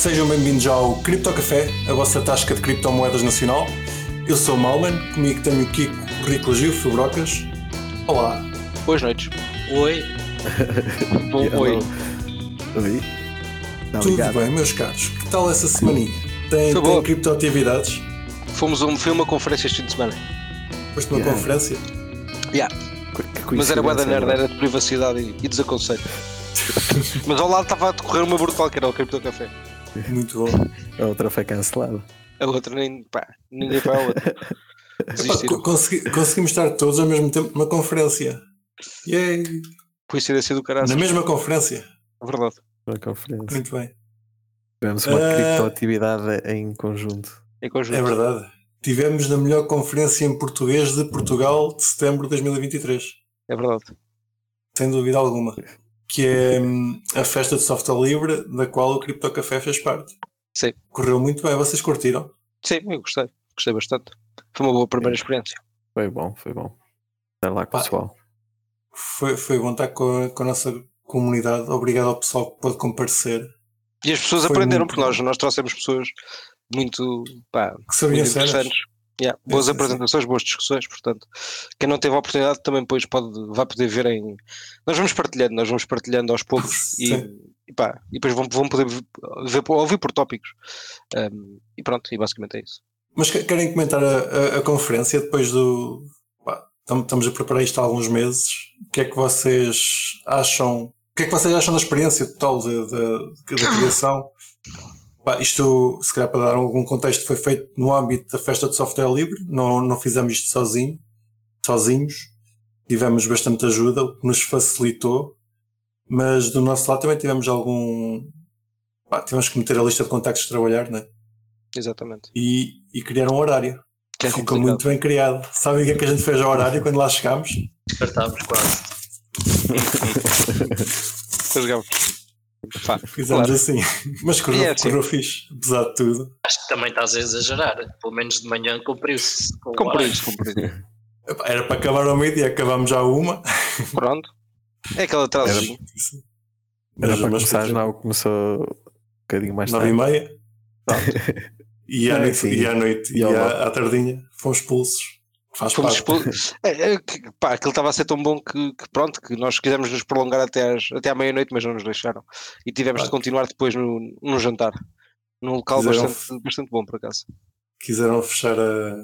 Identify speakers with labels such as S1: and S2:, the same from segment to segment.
S1: Sejam bem-vindos ao Cripto Café, a vossa tasca de criptomoedas nacional. Eu sou o Malman, comigo tenho o Kiko, o Rico Gil, Fibrocas. Olá.
S2: Boas noites.
S3: Oi.
S2: Bom oi.
S4: Oi. Não,
S1: Tudo
S4: obrigado.
S1: bem, meus caros? Que tal essa semaninha? Tem,
S2: Foi
S1: tem
S2: boa.
S1: criptoatividades?
S2: Fomos a um, foi uma conferência este fim de semana.
S1: Foste numa
S4: Yeah.
S1: conferência?
S2: Yeah. Mas era boa nerd, era de privacidade e, e desaconselho. Mas ao lado estava a decorrer uma brutal que era o Cripto Café.
S1: Muito bom.
S4: A outra foi cancelada.
S2: A outra nem. pá, ninguém vai à outra.
S1: Consegui- conseguimos estar todos ao mesmo tempo numa conferência. Yay!
S2: Coincidência do caralho.
S1: Na mesma conferência.
S2: Verdade.
S4: Uma conferência.
S1: Muito bem.
S4: Tivemos uma
S1: Ah.
S4: criptoatividade em conjunto.
S2: Em conjunto.
S1: É verdade. Tivemos na melhor conferência em português de Portugal de setembro de 2023.
S2: É verdade.
S1: Sem dúvida alguma. Que é hum, a festa de software livre, da qual o Cripto Café fez parte.
S2: Sim.
S1: Correu muito bem, vocês curtiram?
S2: Sim, eu gostei. Gostei bastante. Foi uma boa primeira experiência.
S4: Foi bom, foi bom. Estar lá com o
S1: Pá.
S4: pessoal.
S1: Foi, foi bom estar com a, com a nossa comunidade. Obrigado ao pessoal que pôde comparecer.
S2: E as pessoas
S1: Foi
S2: aprenderam,
S1: muito
S2: porque nós, nós trouxemos pessoas muito, pá,
S1: Que sabiam
S2: muito interessantes. Yeah, boas
S1: sim.
S2: apresentações, boas discussões, portanto, quem não teve a oportunidade também depois pode, vai poder ver em. Nós vamos partilhando, nós vamos partilhando aos poucos e, e, pá, e depois vão, vão poder ver, por- ouvir por tópicos. Um, e pronto, e basicamente é isso.
S1: Mas que- querem comentar a, a- a conferência depois do. pá, estamos a preparar isto há alguns meses. O que é que vocês acham? O que é que vocês acham da experiência total da, da, da criação? Isto, se calhar para dar algum contexto, foi feito no âmbito da festa de software livre. Não, não fizemos isto sozinho, sozinhos. Tivemos bastante ajuda, o que nos facilitou. Mas do nosso lado também tivemos algum. pá, tivemos que meter a lista de contactos de trabalhar, né?
S2: Exatamente.
S1: e, e criar um horário.
S2: Que é
S1: Ficou
S2: complicado.
S1: muito bem criado. Sabem o que é que a gente fez ao horário quando lá chegámos?
S3: Descartámos quase.
S2: Jogamos. Pá,
S1: Fizemos
S2: claro.
S1: assim. Mas correu,
S2: E é assim.
S1: correu fixe, apesar de tudo.
S3: Acho que também estás a exagerar. Pelo menos de manhã cumpriu-se.
S2: cumprido.
S1: Epá, Era para acabar ao meio-dia, acabámos já a uma.
S2: Pronto. É aquele atrasozinho.
S4: Era
S1: Mas-
S4: para
S1: mas
S4: começar,
S1: foi
S4: não, começou um bocadinho mais
S1: Nove e
S4: tarde.
S1: meia. E à noite,
S4: sim.
S1: e à, noite,
S4: E
S1: e à, à tardinha, fomos expulsos. Faz
S2: Fomos
S1: parte.
S2: expul- é, é, que, pá, aquilo estava a ser tão bom que, que pronto, que nós quisemos nos prolongar até, às, até à meia-noite, mas não nos deixaram. E tivemos de
S1: Claro.
S2: continuar depois no, no jantar. Num local bastante, bastante bom, por acaso.
S1: Quiseram fechar a,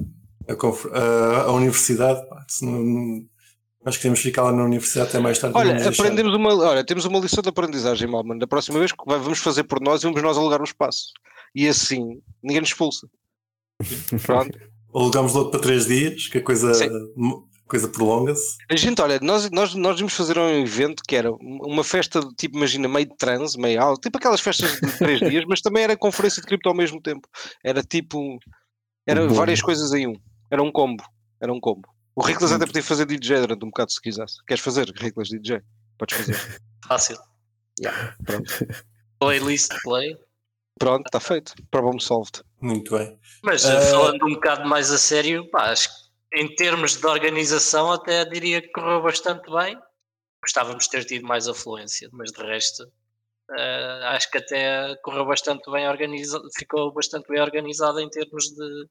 S1: a, a- a universidade. Pá, não- não- nós queríamos ficar lá na universidade até mais tarde.
S2: Olha, aprendemos uma, olha, temos uma lição de aprendizagem, Malman. Da próxima vez que vamos fazer por nós e vamos nós alugar um espaço. E assim, ninguém nos expulsa. Pronto.
S1: Alugámos logo para três dias, que a coisa, a coisa prolonga-se.
S2: A gente, olha, nós, nós, nós vimos fazer um evento que era uma festa, de, tipo, imagina, meio de transe, meio alto, tipo aquelas festas de três dias, mas também era conferência de cripto ao mesmo tempo. Era tipo, era
S4: Um
S2: várias coisas em um. Era um combo. Era um combo. O Riclas até podia fazer DJ durante um bocado se quisesse. Queres fazer, Riclas DJ? Podes fazer.
S3: Fácil.
S2: Pronto,
S3: Playlist play.
S2: Pronto está feito. Problem solved.
S1: Muito bem.
S3: Mas
S1: Ah.
S3: falando um bocado mais a sério, pá, acho que em termos de organização até diria que correu bastante bem. Gostávamos de ter tido mais afluência, mas de resto ah, acho que até correu bastante bem organizado, ficou bastante bem organizado em termos de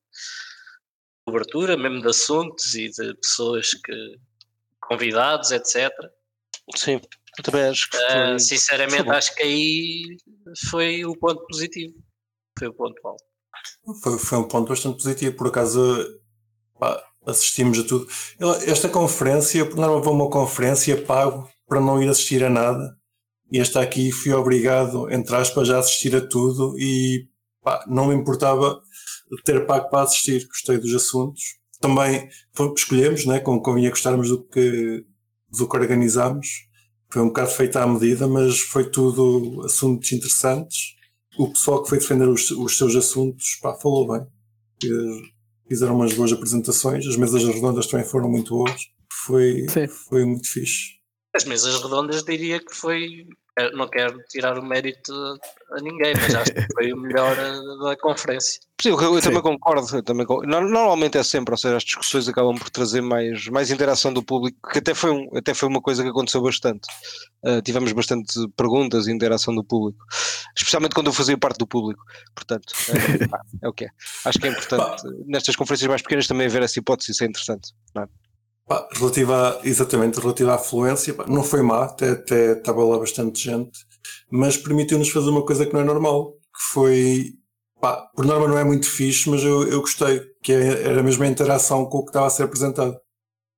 S3: cobertura, mesmo de assuntos e de pessoas que convidados, etc.
S2: Sim, eu também acho que
S3: Ah,
S2: foi... foi
S3: sinceramente,
S2: bom.
S3: acho que aí foi o ponto positivo. Foi o ponto alto.
S1: Foi, foi um ponto bastante positivo. Por acaso, pá, assistimos a tudo. Esta conferência, por norma, vou a uma conferência, pago para não ir assistir a nada. E esta aqui fui obrigado, entre aspas, a assistir a tudo e pá, não me importava ter pago para assistir. Gostei dos assuntos. Também foi- escolhemos, né, como convinha gostarmos do que, do que organizámos. Foi um bocado feita à medida, mas foi tudo assuntos interessantes o pessoal que foi defender os, os seus assuntos pá, falou bem. Fizeram umas boas apresentações, as mesas redondas também foram muito boas. Foi,
S4: Sim.
S1: foi muito fixe.
S3: As mesas redondas diria que foi não quero tirar o mérito a ninguém, mas acho que foi o melhor eh, da conferência.
S2: Sim, eu, eu
S4: Sim.
S2: também concordo. Eu também Normalmente é sempre, ou seja, as discussões acabam por trazer mais, mais interação do público, que até foi, um, até foi uma coisa que aconteceu bastante. Uh, tivemos bastante perguntas e interação do público, especialmente quando eu fazia parte do público. Portanto, é, é o que é. Acho que é importante nestas conferências mais pequenas também haver essa hipótese, isso é interessante. não é?
S1: Pá, relativa a, exatamente, relativa à afluência, pá, não foi má, até, até estava lá bastante gente, mas permitiu-nos fazer uma coisa que não é normal, que foi, pá, por norma não é muito fixe, mas eu, eu gostei, que é- era mesmo a interação com o que estava a ser apresentado.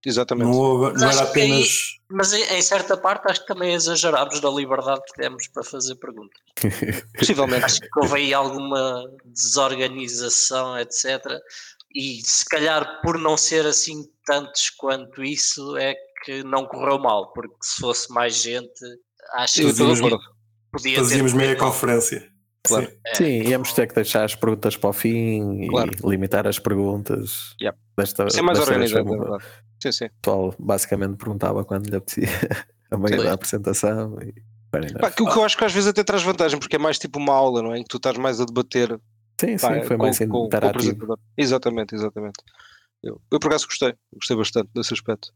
S2: Exatamente.
S1: Não, houve,
S3: Mas
S1: não era
S3: aí-
S1: apenas.
S3: Mas em, em certa parte acho que também exagerámos da liberdade que demos para fazer perguntas.
S2: Possivelmente.
S3: Acho que houve aí alguma desorganização, etc. E se calhar por não ser assim tantos quanto isso é que não correu mal, porque se fosse mais gente, acho que
S1: Fazíamos-
S3: podia ter
S1: Fazíamos meia conferência.
S2: Claro.
S1: Sim.
S4: Sim, íamos ter que deixar as perguntas para o fim e
S2: Claro.
S4: limitar as perguntas.
S2: Yep.
S4: Desta,
S2: Isso é mais
S4: desta
S2: organizado, é. Sim, sim.
S4: O pessoal basicamente perguntava quando lhe apetecia a meio
S3: Sim.
S4: da apresentação. E.
S2: Pá, que o que eu acho que às vezes até traz vantagem, porque é mais tipo uma aula, não é? Em que tu estás mais a debater
S4: sim,
S2: Pá,
S4: sim, foi
S2: com-
S4: mais
S2: com- com
S4: interativo.
S2: apresentador. Exatamente, exatamente. Eu, eu por acaso gostei, gostei bastante desse aspecto.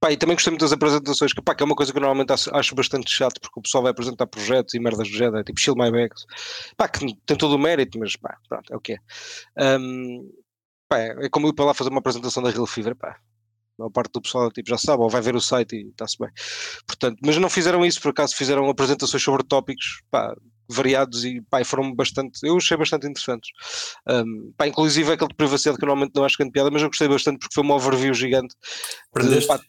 S2: Pá, e também gostei muito das apresentações, que, pá, que é uma coisa que eu normalmente acho, bastante chato, porque o pessoal vai apresentar projetos e merdas do género, tipo Shield My Bags, pá, que tem todo o mérito, mas pá, pronto, é o que é. Ahm, pá, é é como ir para lá fazer uma apresentação da Real Fever, pá. A maior parte do pessoal tipo, já sabe, ou vai ver o site e está-se bem. Portanto, mas não fizeram isso, por acaso fizeram apresentações sobre tópicos pá, variados e pá, foram bastante, eu achei bastante interessantes. Um, pá, inclusive aquele de privacidade que eu normalmente não acho grande piada, mas eu gostei bastante porque foi uma overview gigante. de,
S1: Aprendeste?
S2: pá,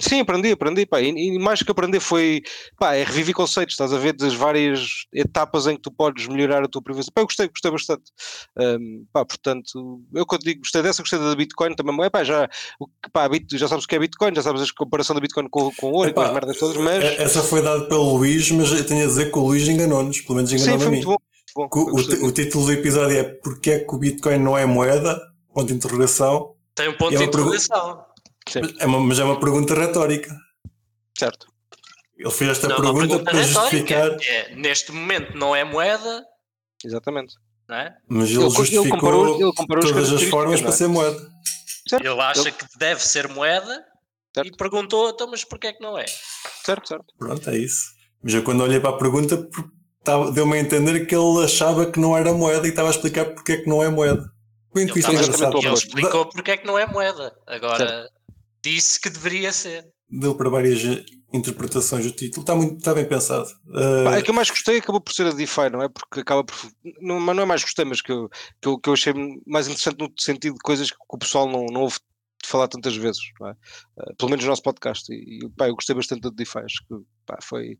S2: sim, aprendi, aprendi, pá, e, e mais que aprender foi, pá, é reviver conceitos, estás a ver das várias etapas em que tu podes melhorar a tua privacidade. Pá, eu gostei, gostei bastante. Um, pá, portanto, eu quando digo, gostei dessa, gostei da Bitcoin também, é pá, já, pá, já sabes o que é Bitcoin, já sabes a comparação da Bitcoin com, com ouro e com
S1: Epá,
S2: as merdas todas, mas
S1: E- Essa foi dada pelo Luís, mas eu tenho a dizer que o Luís enganou-nos, pelo menos enganou-me a mim.
S2: muito bom. muito bom.
S1: O, o título do episódio é Porquê é que o Bitcoin não é moeda? Ponto de interrogação.
S3: Tem um ponto
S1: é
S3: de interrogação.
S2: Sim.
S1: É uma, mas é uma pergunta retórica.
S2: Certo.
S1: Ele fez esta
S3: Não, é
S1: pergunta,
S3: pergunta
S1: para
S3: retórica.
S1: justificar,
S3: É, neste momento não é moeda,
S2: Exatamente.
S3: não é?
S1: mas ele,
S2: Ele co- ele
S1: justificou
S2: comparou- ele comparou as
S1: todas as formas
S2: não
S1: para
S2: é?
S1: ser moeda.
S2: Certo.
S3: Ele acha
S2: Ele-
S3: que deve ser moeda
S2: Certo.
S3: e perguntou, então, mas porquê é que não é?
S2: Certo, certo.
S1: Pronto, é isso. Mas eu quando olhei para a pergunta, deu-me a entender que ele achava que não era moeda e estava a explicar porque é que não é moeda. Foi
S3: Ele,
S1: intuição
S3: estava-
S2: exatamente
S1: engraçada.
S2: o
S3: ele explicou porque é que não é moeda. Agora disse que deveria ser.
S1: Deu para várias interpretações do título. Está, muito, está bem pensado. Uh,
S2: Pá, a que eu mais gostei acabou por ser a DeFi, não é? Porque acaba por. Não, mas não é mais gostei, mas que eu, que, eu, que eu achei mais interessante no sentido de coisas que o pessoal não, não ouve falar tantas vezes, não é? Eh, pelo menos no nosso podcast. E, e, pá, eu gostei bastante da DeFi. Acho que pá, foi.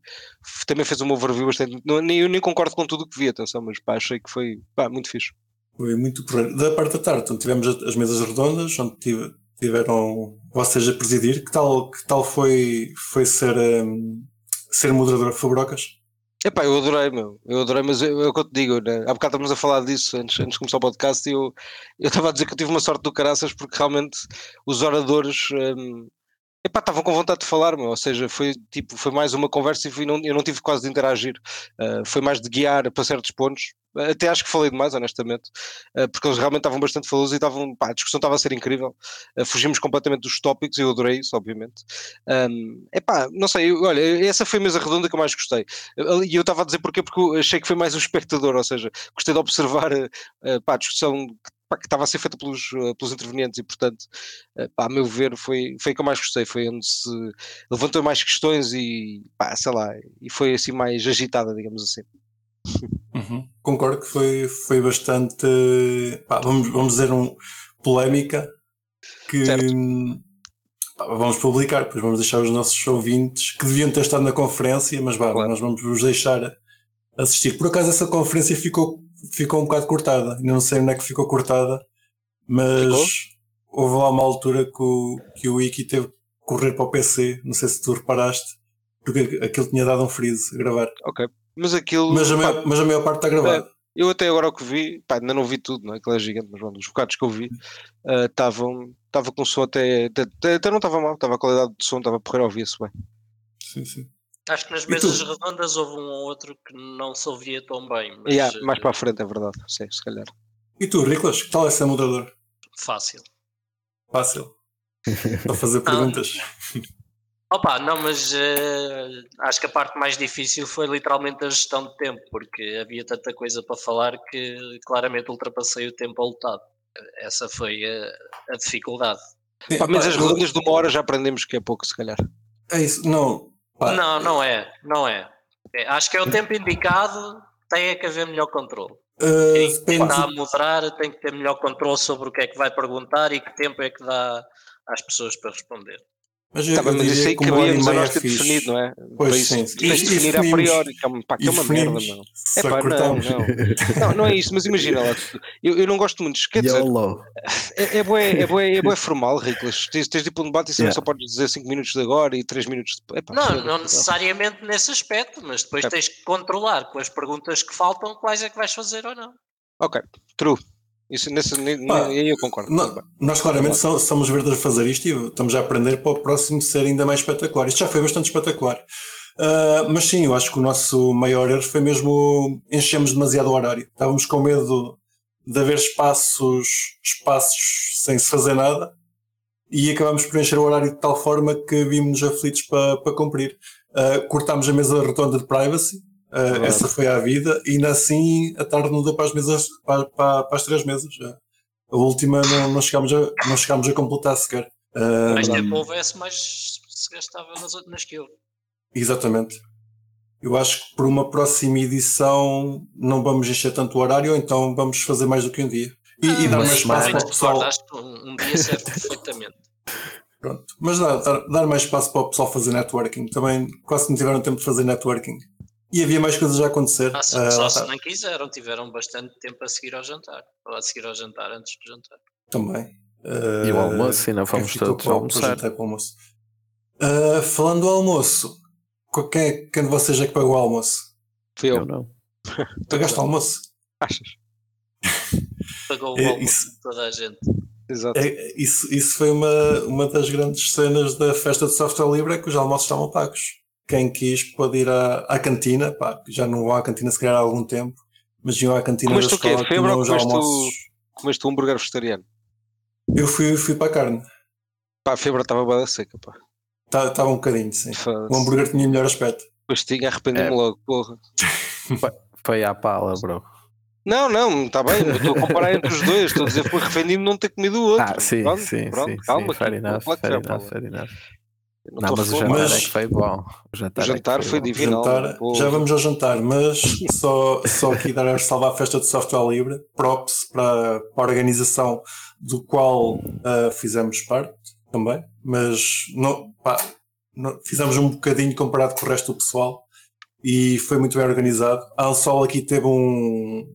S2: Também fez uma overview bastante. Não, nem, eu nem concordo com tudo o que vi, atenção, mas pá, achei que foi pá, muito fixe.
S1: Foi muito porreiro. Da parte da tarde, então, tivemos as mesas redondas, onde tive- tiveram vocês a presidir. Que tal, que tal foi, foi ser, um, ser moderador? Foi brocas?
S2: Epá, eu adorei, meu. Eu adorei, mas eu- é eu te digo, né? há bocado estávamos a falar disso antes, antes de começar o podcast e eu eu estava a dizer que eu tive uma sorte do caraças porque realmente os oradores hum, epá, estavam com vontade de falar, meu. ou seja, foi tipo, foi mais uma conversa e não, eu não tive quase de interagir. Ah, foi mais de guiar para certos pontos. Até acho que falei demais, honestamente, ah, porque eles realmente estavam bastante falosos e estavam, pá, a discussão estava a ser incrível. Ah, fugimos completamente dos tópicos e eu adorei isso, obviamente. Um, epá, não sei, eu- olha, essa foi a mesa redonda que eu mais gostei. E eu estava a dizer porquê, porque eu achei que foi mais um espectador, ou seja, gostei de observar pá, a discussão que, pá, que estava a ser feita pelos, eh, pelos intervenientes e, portanto, eh, pá, a meu ver, foi, foi a que eu mais gostei. Foi onde se levantou mais questões e, pá, sei lá, e foi assim mais agitada, digamos assim.
S1: Concordo que foi, foi bastante, pá, vamos, vamos dizer, um, polémica que pá, vamos publicar, depois vamos deixar os nossos ouvintes que deviam ter estado na conferência, mas vá,
S2: Claro.
S1: nós vamos vos deixar assistir. Por acaso essa conferência ficou, ficou um bocado cortada, não sei onde é que ficou cortada, mas
S2: Ficou?
S1: houve lá uma altura que o, que o Iki teve que correr para o PC, não sei se tu reparaste, porque aquilo tinha dado um freeze a gravar.
S2: Ok. Mas aquilo.
S1: Mas a,
S2: pá,
S1: maior, mas a maior parte está gravada.
S2: Eu até agora o que vi, pá, ainda não vi tudo, não é? Aquilo é gigante, mas vamos, os bocados que eu vi eh, estavam estava com som até, até, até não estava mal, estava a qualidade de som, estava a porrer, ouvia-se bem.
S1: Sim, sim.
S3: Acho que nas mesas redondas houve um ou outro que não se ouvia tão bem, mas
S2: Yeah,
S3: eh,
S2: mais para a frente, é verdade. Sim, se calhar.
S1: E tu, Riclas, que tal é ser moderador?
S3: fácil.
S1: Fácil. Para fazer perguntas.
S3: Opa, não, mas eh, acho que a parte mais difícil foi literalmente a gestão de tempo, porque havia tanta coisa para falar que claramente ultrapassei o tempo alocado. Essa foi a, a dificuldade.
S2: Pá, mas as redondas de uma hora já aprendemos que é pouco, se calhar.
S1: É isso, não. Pá,
S3: Não, não é, não é. É, Acho que é o tempo indicado, tem é que haver melhor controle.
S1: uh,
S3: quem
S1: depende-
S3: está a moderar tem que ter melhor controle sobre o que é que vai perguntar e que tempo é que dá às pessoas para responder.
S1: Mas eu,
S2: Tá
S1: eu
S2: mas isso aí
S1: que
S2: cabia-nos a nós
S1: é
S2: ter
S1: fixe.
S2: definido, não é?
S1: Pois,
S2: isso,
S1: sim.
S2: tens de definir a priori, que é uma, pá, que é uma merda,
S1: só
S2: É pá, não, não. não. Não é isso, mas imagina lá, eu, eu não gosto muito, quer dizer,
S4: YOLO.
S2: é, é, bué, é, bué, é bué formal, Riclas. Tens, tens de ir para um debate e
S4: Yeah.
S2: só podes dizer 5 minutos de agora e 3 minutos depois. Epá,
S3: Não, não necessariamente nesse aspecto, mas depois
S2: É.
S3: tens que controlar com as perguntas que faltam quais é que vais fazer ou não.
S2: Ok, true. Isso, nesse,
S1: Pá,
S2: aí eu concordo.
S1: Não, nós claramente so- somos verdes a fazer isto e estamos a aprender para o próximo ser ainda mais espetacular. Isto já foi bastante espetacular. Ah, mas sim, eu acho que o nosso maior erro foi mesmo enchemos demasiado o horário. Estávamos com medo de haver espaços, espaços sem se fazer nada e acabámos por encher o horário de tal forma que vimos aflitos para, para cumprir. Ah, cortámos a mesa redonda de privacy, ah,
S2: Verdade.
S1: essa foi a vida, e ainda assim a tarde não deu para as mesas, para, para, para as três mesas. já. A última não, não, chegámos a, não chegámos a completar sequer. Ah,
S3: Mais tempo houvesse, mais se gastava nas, nas que eu.
S1: Exatamente. Eu acho que por uma próxima edição não vamos encher tanto o horário, ou então vamos fazer mais do que um dia. E, e dar mais espaço para o pessoal.
S3: Um, um dia serve perfeitamente.
S1: Pronto. Mas dar, dar, dar mais espaço para o pessoal fazer networking. Também quase não tiveram tempo de fazer networking. E havia mais coisas a acontecer.
S3: Ah, se-
S1: Ah,
S3: só
S1: lá
S3: se não quiseram, tiveram bastante tempo a seguir ao jantar. Ou a seguir ao jantar, antes do jantar.
S1: Também.
S4: E o
S1: Ah,
S4: almoço, ainda fomos todos
S1: para o-
S4: almoçar.
S1: para o para o almoço. Ah, falando do almoço, quem, é- quem de vocês é que pagou o almoço?
S2: Fui eu.
S4: Eu não.
S1: Pagaste o almoço?
S2: Achas?
S3: Pagou o
S1: É,
S3: almoço
S1: isso-
S3: de toda a gente.
S2: Exato.
S1: É, isso, isso foi uma, uma das grandes cenas da festa de software livre, é que os almoços estavam pagos. Quem quis pode ir à, à cantina, pá, que já não vão à cantina se calhar há algum tempo, mas iam à cantina
S2: Comeste
S1: da
S2: o quê?
S1: escola que
S2: Febre ou comeste o-. Comeste um hambúrguer vegetariano.
S1: Eu fui, fui para a carne,
S2: Pá, a febre estava bada seca, pá.
S1: estava um bocadinho, sim. O hambúrguer tinha melhor aspecto.
S2: Depois tinha, arrependi-me
S4: É.
S2: logo, porra.
S4: Foi à pala, bro.
S2: Não, não, está bem, estou a comparar entre os dois, estou a dizer, foi arrependi-me de não ter comido o outro.
S4: Ah, sim,
S2: Pronto,
S4: sim,
S2: pronto,
S4: sim,
S2: calma,
S4: sim. Fair
S2: aqui,
S4: enough,
S2: que
S4: fair enough, fair enough. Não,
S2: estou
S4: mas o jantar
S1: Mas-
S4: é que foi bom. O jantar,
S2: O jantar
S4: é
S2: foi
S4: bom.
S2: divino.
S1: Já vamos ao jantar, mas só, só aqui dar a salvar a festa de software livre, props para, para a organização do qual ah, fizemos parte também, mas não, pá, não- fizemos um bocadinho comparado com o resto do pessoal e foi muito bem organizado. A Ansol aqui teve um,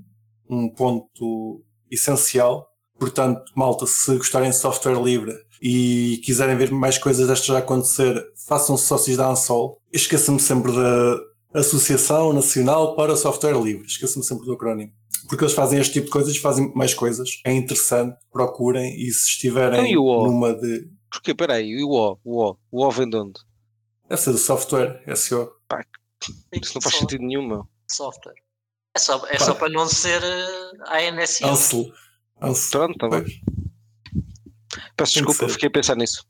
S1: um ponto essencial, portanto, malta, se gostarem de software livre e quiserem ver mais coisas destas a acontecer, façam sócios da Ansol. Esqueça-me sempre da Associação Nacional para Software Livre. Esqueça-me sempre do acrónimo. Porque eles fazem este tipo de coisas, fazem mais coisas. É interessante, procurem e se estiverem
S2: Então, e o O?
S1: numa de.
S2: Porquê? Peraí, e o O? O O? O O vem de onde?
S1: Deve ser do software, SEO.
S2: Isso não faz sentido nenhum, meu.
S3: Software. É só, é só para não ser eh, ANSI.
S1: Ansel. Ansel.
S2: Pronto, tá bem. Peço
S1: Tem
S2: desculpa, fiquei a pensar nisso.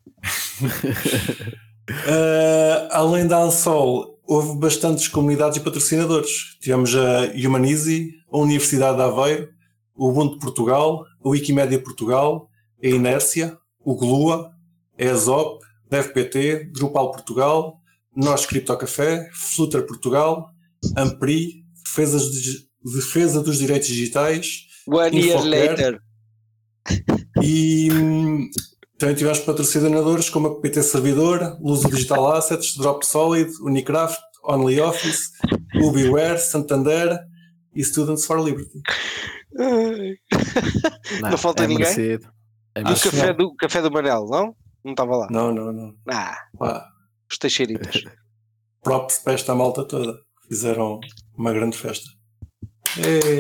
S1: Uh, além da Ansol, houve bastantes comunidades e patrocinadores. Tivemos a Humanize, a Universidade de Aveiro, o Ubuntu de Portugal, a Wikimedia Portugal, a Inércia, o Glua, a ESOP, DevPT, Drupal Portugal, Nós Criptocafé, Flutter Portugal, Ampri, Defesa, dos- Defesa dos Direitos Digitais,
S2: One year later.
S1: E hum, também tivemos patrocinadores como a PT Servidor, Luso Digital Assets, Drop Solid, Unicraft, OnlyOffice, Ubiware, Santander e Students for Liberty.
S2: Ai. Não falta
S4: é
S2: ninguém?
S4: merecido. É
S2: O
S4: merecido.
S1: que
S2: café
S1: não.
S2: do, café do Manel, não? Não estava lá.
S1: Não, não, não.
S2: Ah,
S1: Pá,
S2: os Teixeiritas.
S1: props para esta malta toda. Fizeram uma grande festa. E,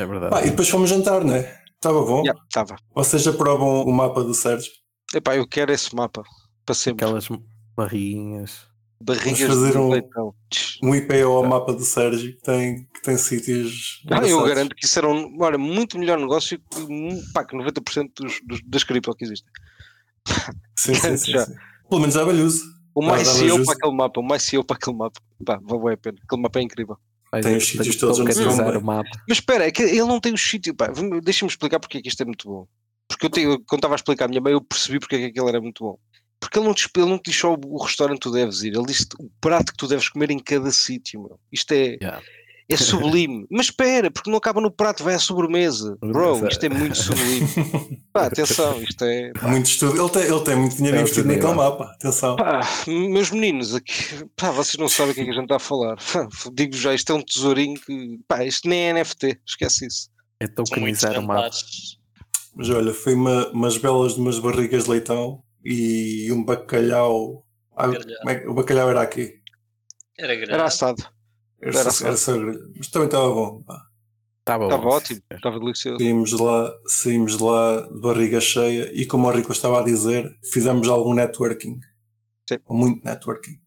S4: É verdade.
S1: pá, e depois fomos jantar, né? Estava bom.
S2: Estava.
S1: Vocês aprovam o mapa do Sérgio?
S2: Epá, eu quero esse mapa. Para sempre.
S4: Aquelas barriguinhas.
S2: Barrigas
S1: fazer
S2: de
S1: um-
S2: leitão.
S1: Um IPO ao mapa do Sérgio que tem, que tem sítios.
S2: Ah, eu garanto que isso era um olha, muito melhor negócio que, pá, que 90% dos, dos, das cripto que existem.
S1: Sim, sim, sim,
S2: Já.
S1: sim. Pelo menos Balhoso.
S2: O mais CEO para aquele mapa, o mais CEO para aquele mapa. Pá, vale a pena. Aquele mapa é incrível.
S4: Mas
S1: Tem os sítios todos onde se
S4: mapa.
S2: Mas espera, é que ele não tem o sítio. pá, vamos- Deixa-me explicar porque é que isto é muito bom. Porque eu tenho, quando estava a explicar à minha mãe, eu percebi porque é que aquilo era muito bom. Porque ele não te, ele não te diz só o, o restaurante que tu deves ir, ele diz o prato que tu deves comer em cada sítio. meu. Isto é,
S4: Yeah.
S2: É sublime. Mas espera, porque não acaba no prato, vai à sobremesa. Bro, isto é muito sublime. Pá, atenção, isto é.
S1: Muito estudo. Ele tem, ele tem muito dinheiro
S4: É
S1: investido naquele mapa. Atenção.
S2: Pá, meus meninos, aqui, pá, vocês não sabem o que é que a gente está a falar. Digo já, isto é um tesourinho que. Pá, isto nem é NFT, esquece isso.
S4: É tokenizar o mapa.
S1: Mas olha, foi uma, umas belas de umas barrigas de leitão e um bacalhau. Ah, é o bacalhau era aqui.
S3: Era grande.
S2: Era assado,
S1: Era,
S2: Era
S1: só, era só grelhado. Mas também estava bom.
S4: Estava
S2: estava
S4: bom.
S2: ótimo, estava delicioso.
S1: Saímos de lá, saímos de lá de barriga cheia e como o Rico estava a dizer, fizemos algum networking.
S2: Sim.
S1: Muito networking.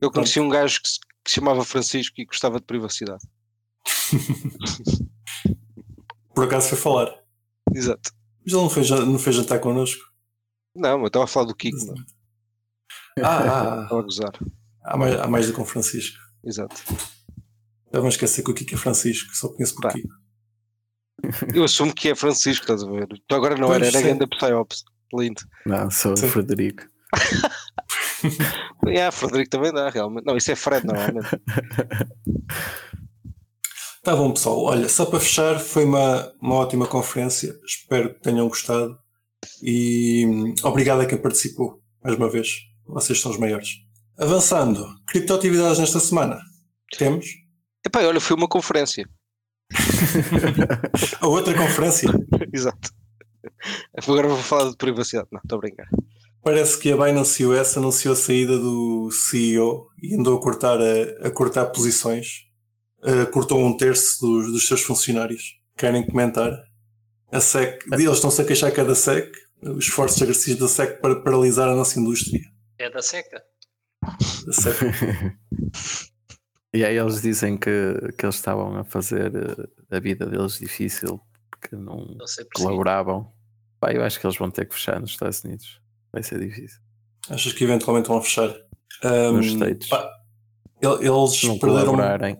S2: Eu conheci um gajo que se, que se chamava Francisco e gostava de privacidade.
S1: Por acaso foi falar.
S2: Exato.
S1: Mas ele não fez, não fez jantar connosco.
S2: Não, eu estava a falar do Kiko, não.
S1: Ah, ah,
S2: estava a gozar.
S1: ah, há, mais, há mais do que um Francisco.
S2: Exato.
S1: Já vão esquecer que o Kiko é Francisco, só conheço por. Kiko.
S2: Eu assumo que é Francisco, estás a ver? Então agora não
S1: Pois,
S2: era, era
S1: sim.
S2: Ganda Psyops. Lindo.
S4: Não, sou o
S1: Sim.
S4: Frederico.
S2: Ah, Frederico também dá, realmente. Não, isso é Fred, normalmente.
S1: Tá bom, pessoal. Olha, só para fechar, foi uma, uma ótima conferência. Espero que tenham gostado. E hum, obrigado a quem participou, mais uma vez. Vocês são os maiores. Avançando, criptoatividades nesta semana. Temos
S2: Epá, olha, foi uma conferência.
S1: a outra conferência.
S2: Exato. Agora vou falar de privacidade. Não, estou a brincar.
S1: Parece que a Binance US anunciou a saída do CEO e andou a cortar, a, a cortar posições. Uh, cortou um terço dos, dos seus funcionários. Querem comentar? A SEC, eles estão-se a queixar que é da SEC, os esforços agressivos da SEC para paralisar a nossa indústria.
S3: É da seca.
S1: Da SEC.
S4: E aí eles dizem que, que eles estavam a fazer eh, a vida deles difícil porque não
S3: Não
S4: colaboravam. Pá, eu acho que eles vão ter que fechar nos Estados Unidos. Vai ser difícil.
S1: Achas que eventualmente vão fechar? Um,
S4: Nos States.
S1: pá, el- eles,
S4: não
S1: perderam,
S4: colaborarem.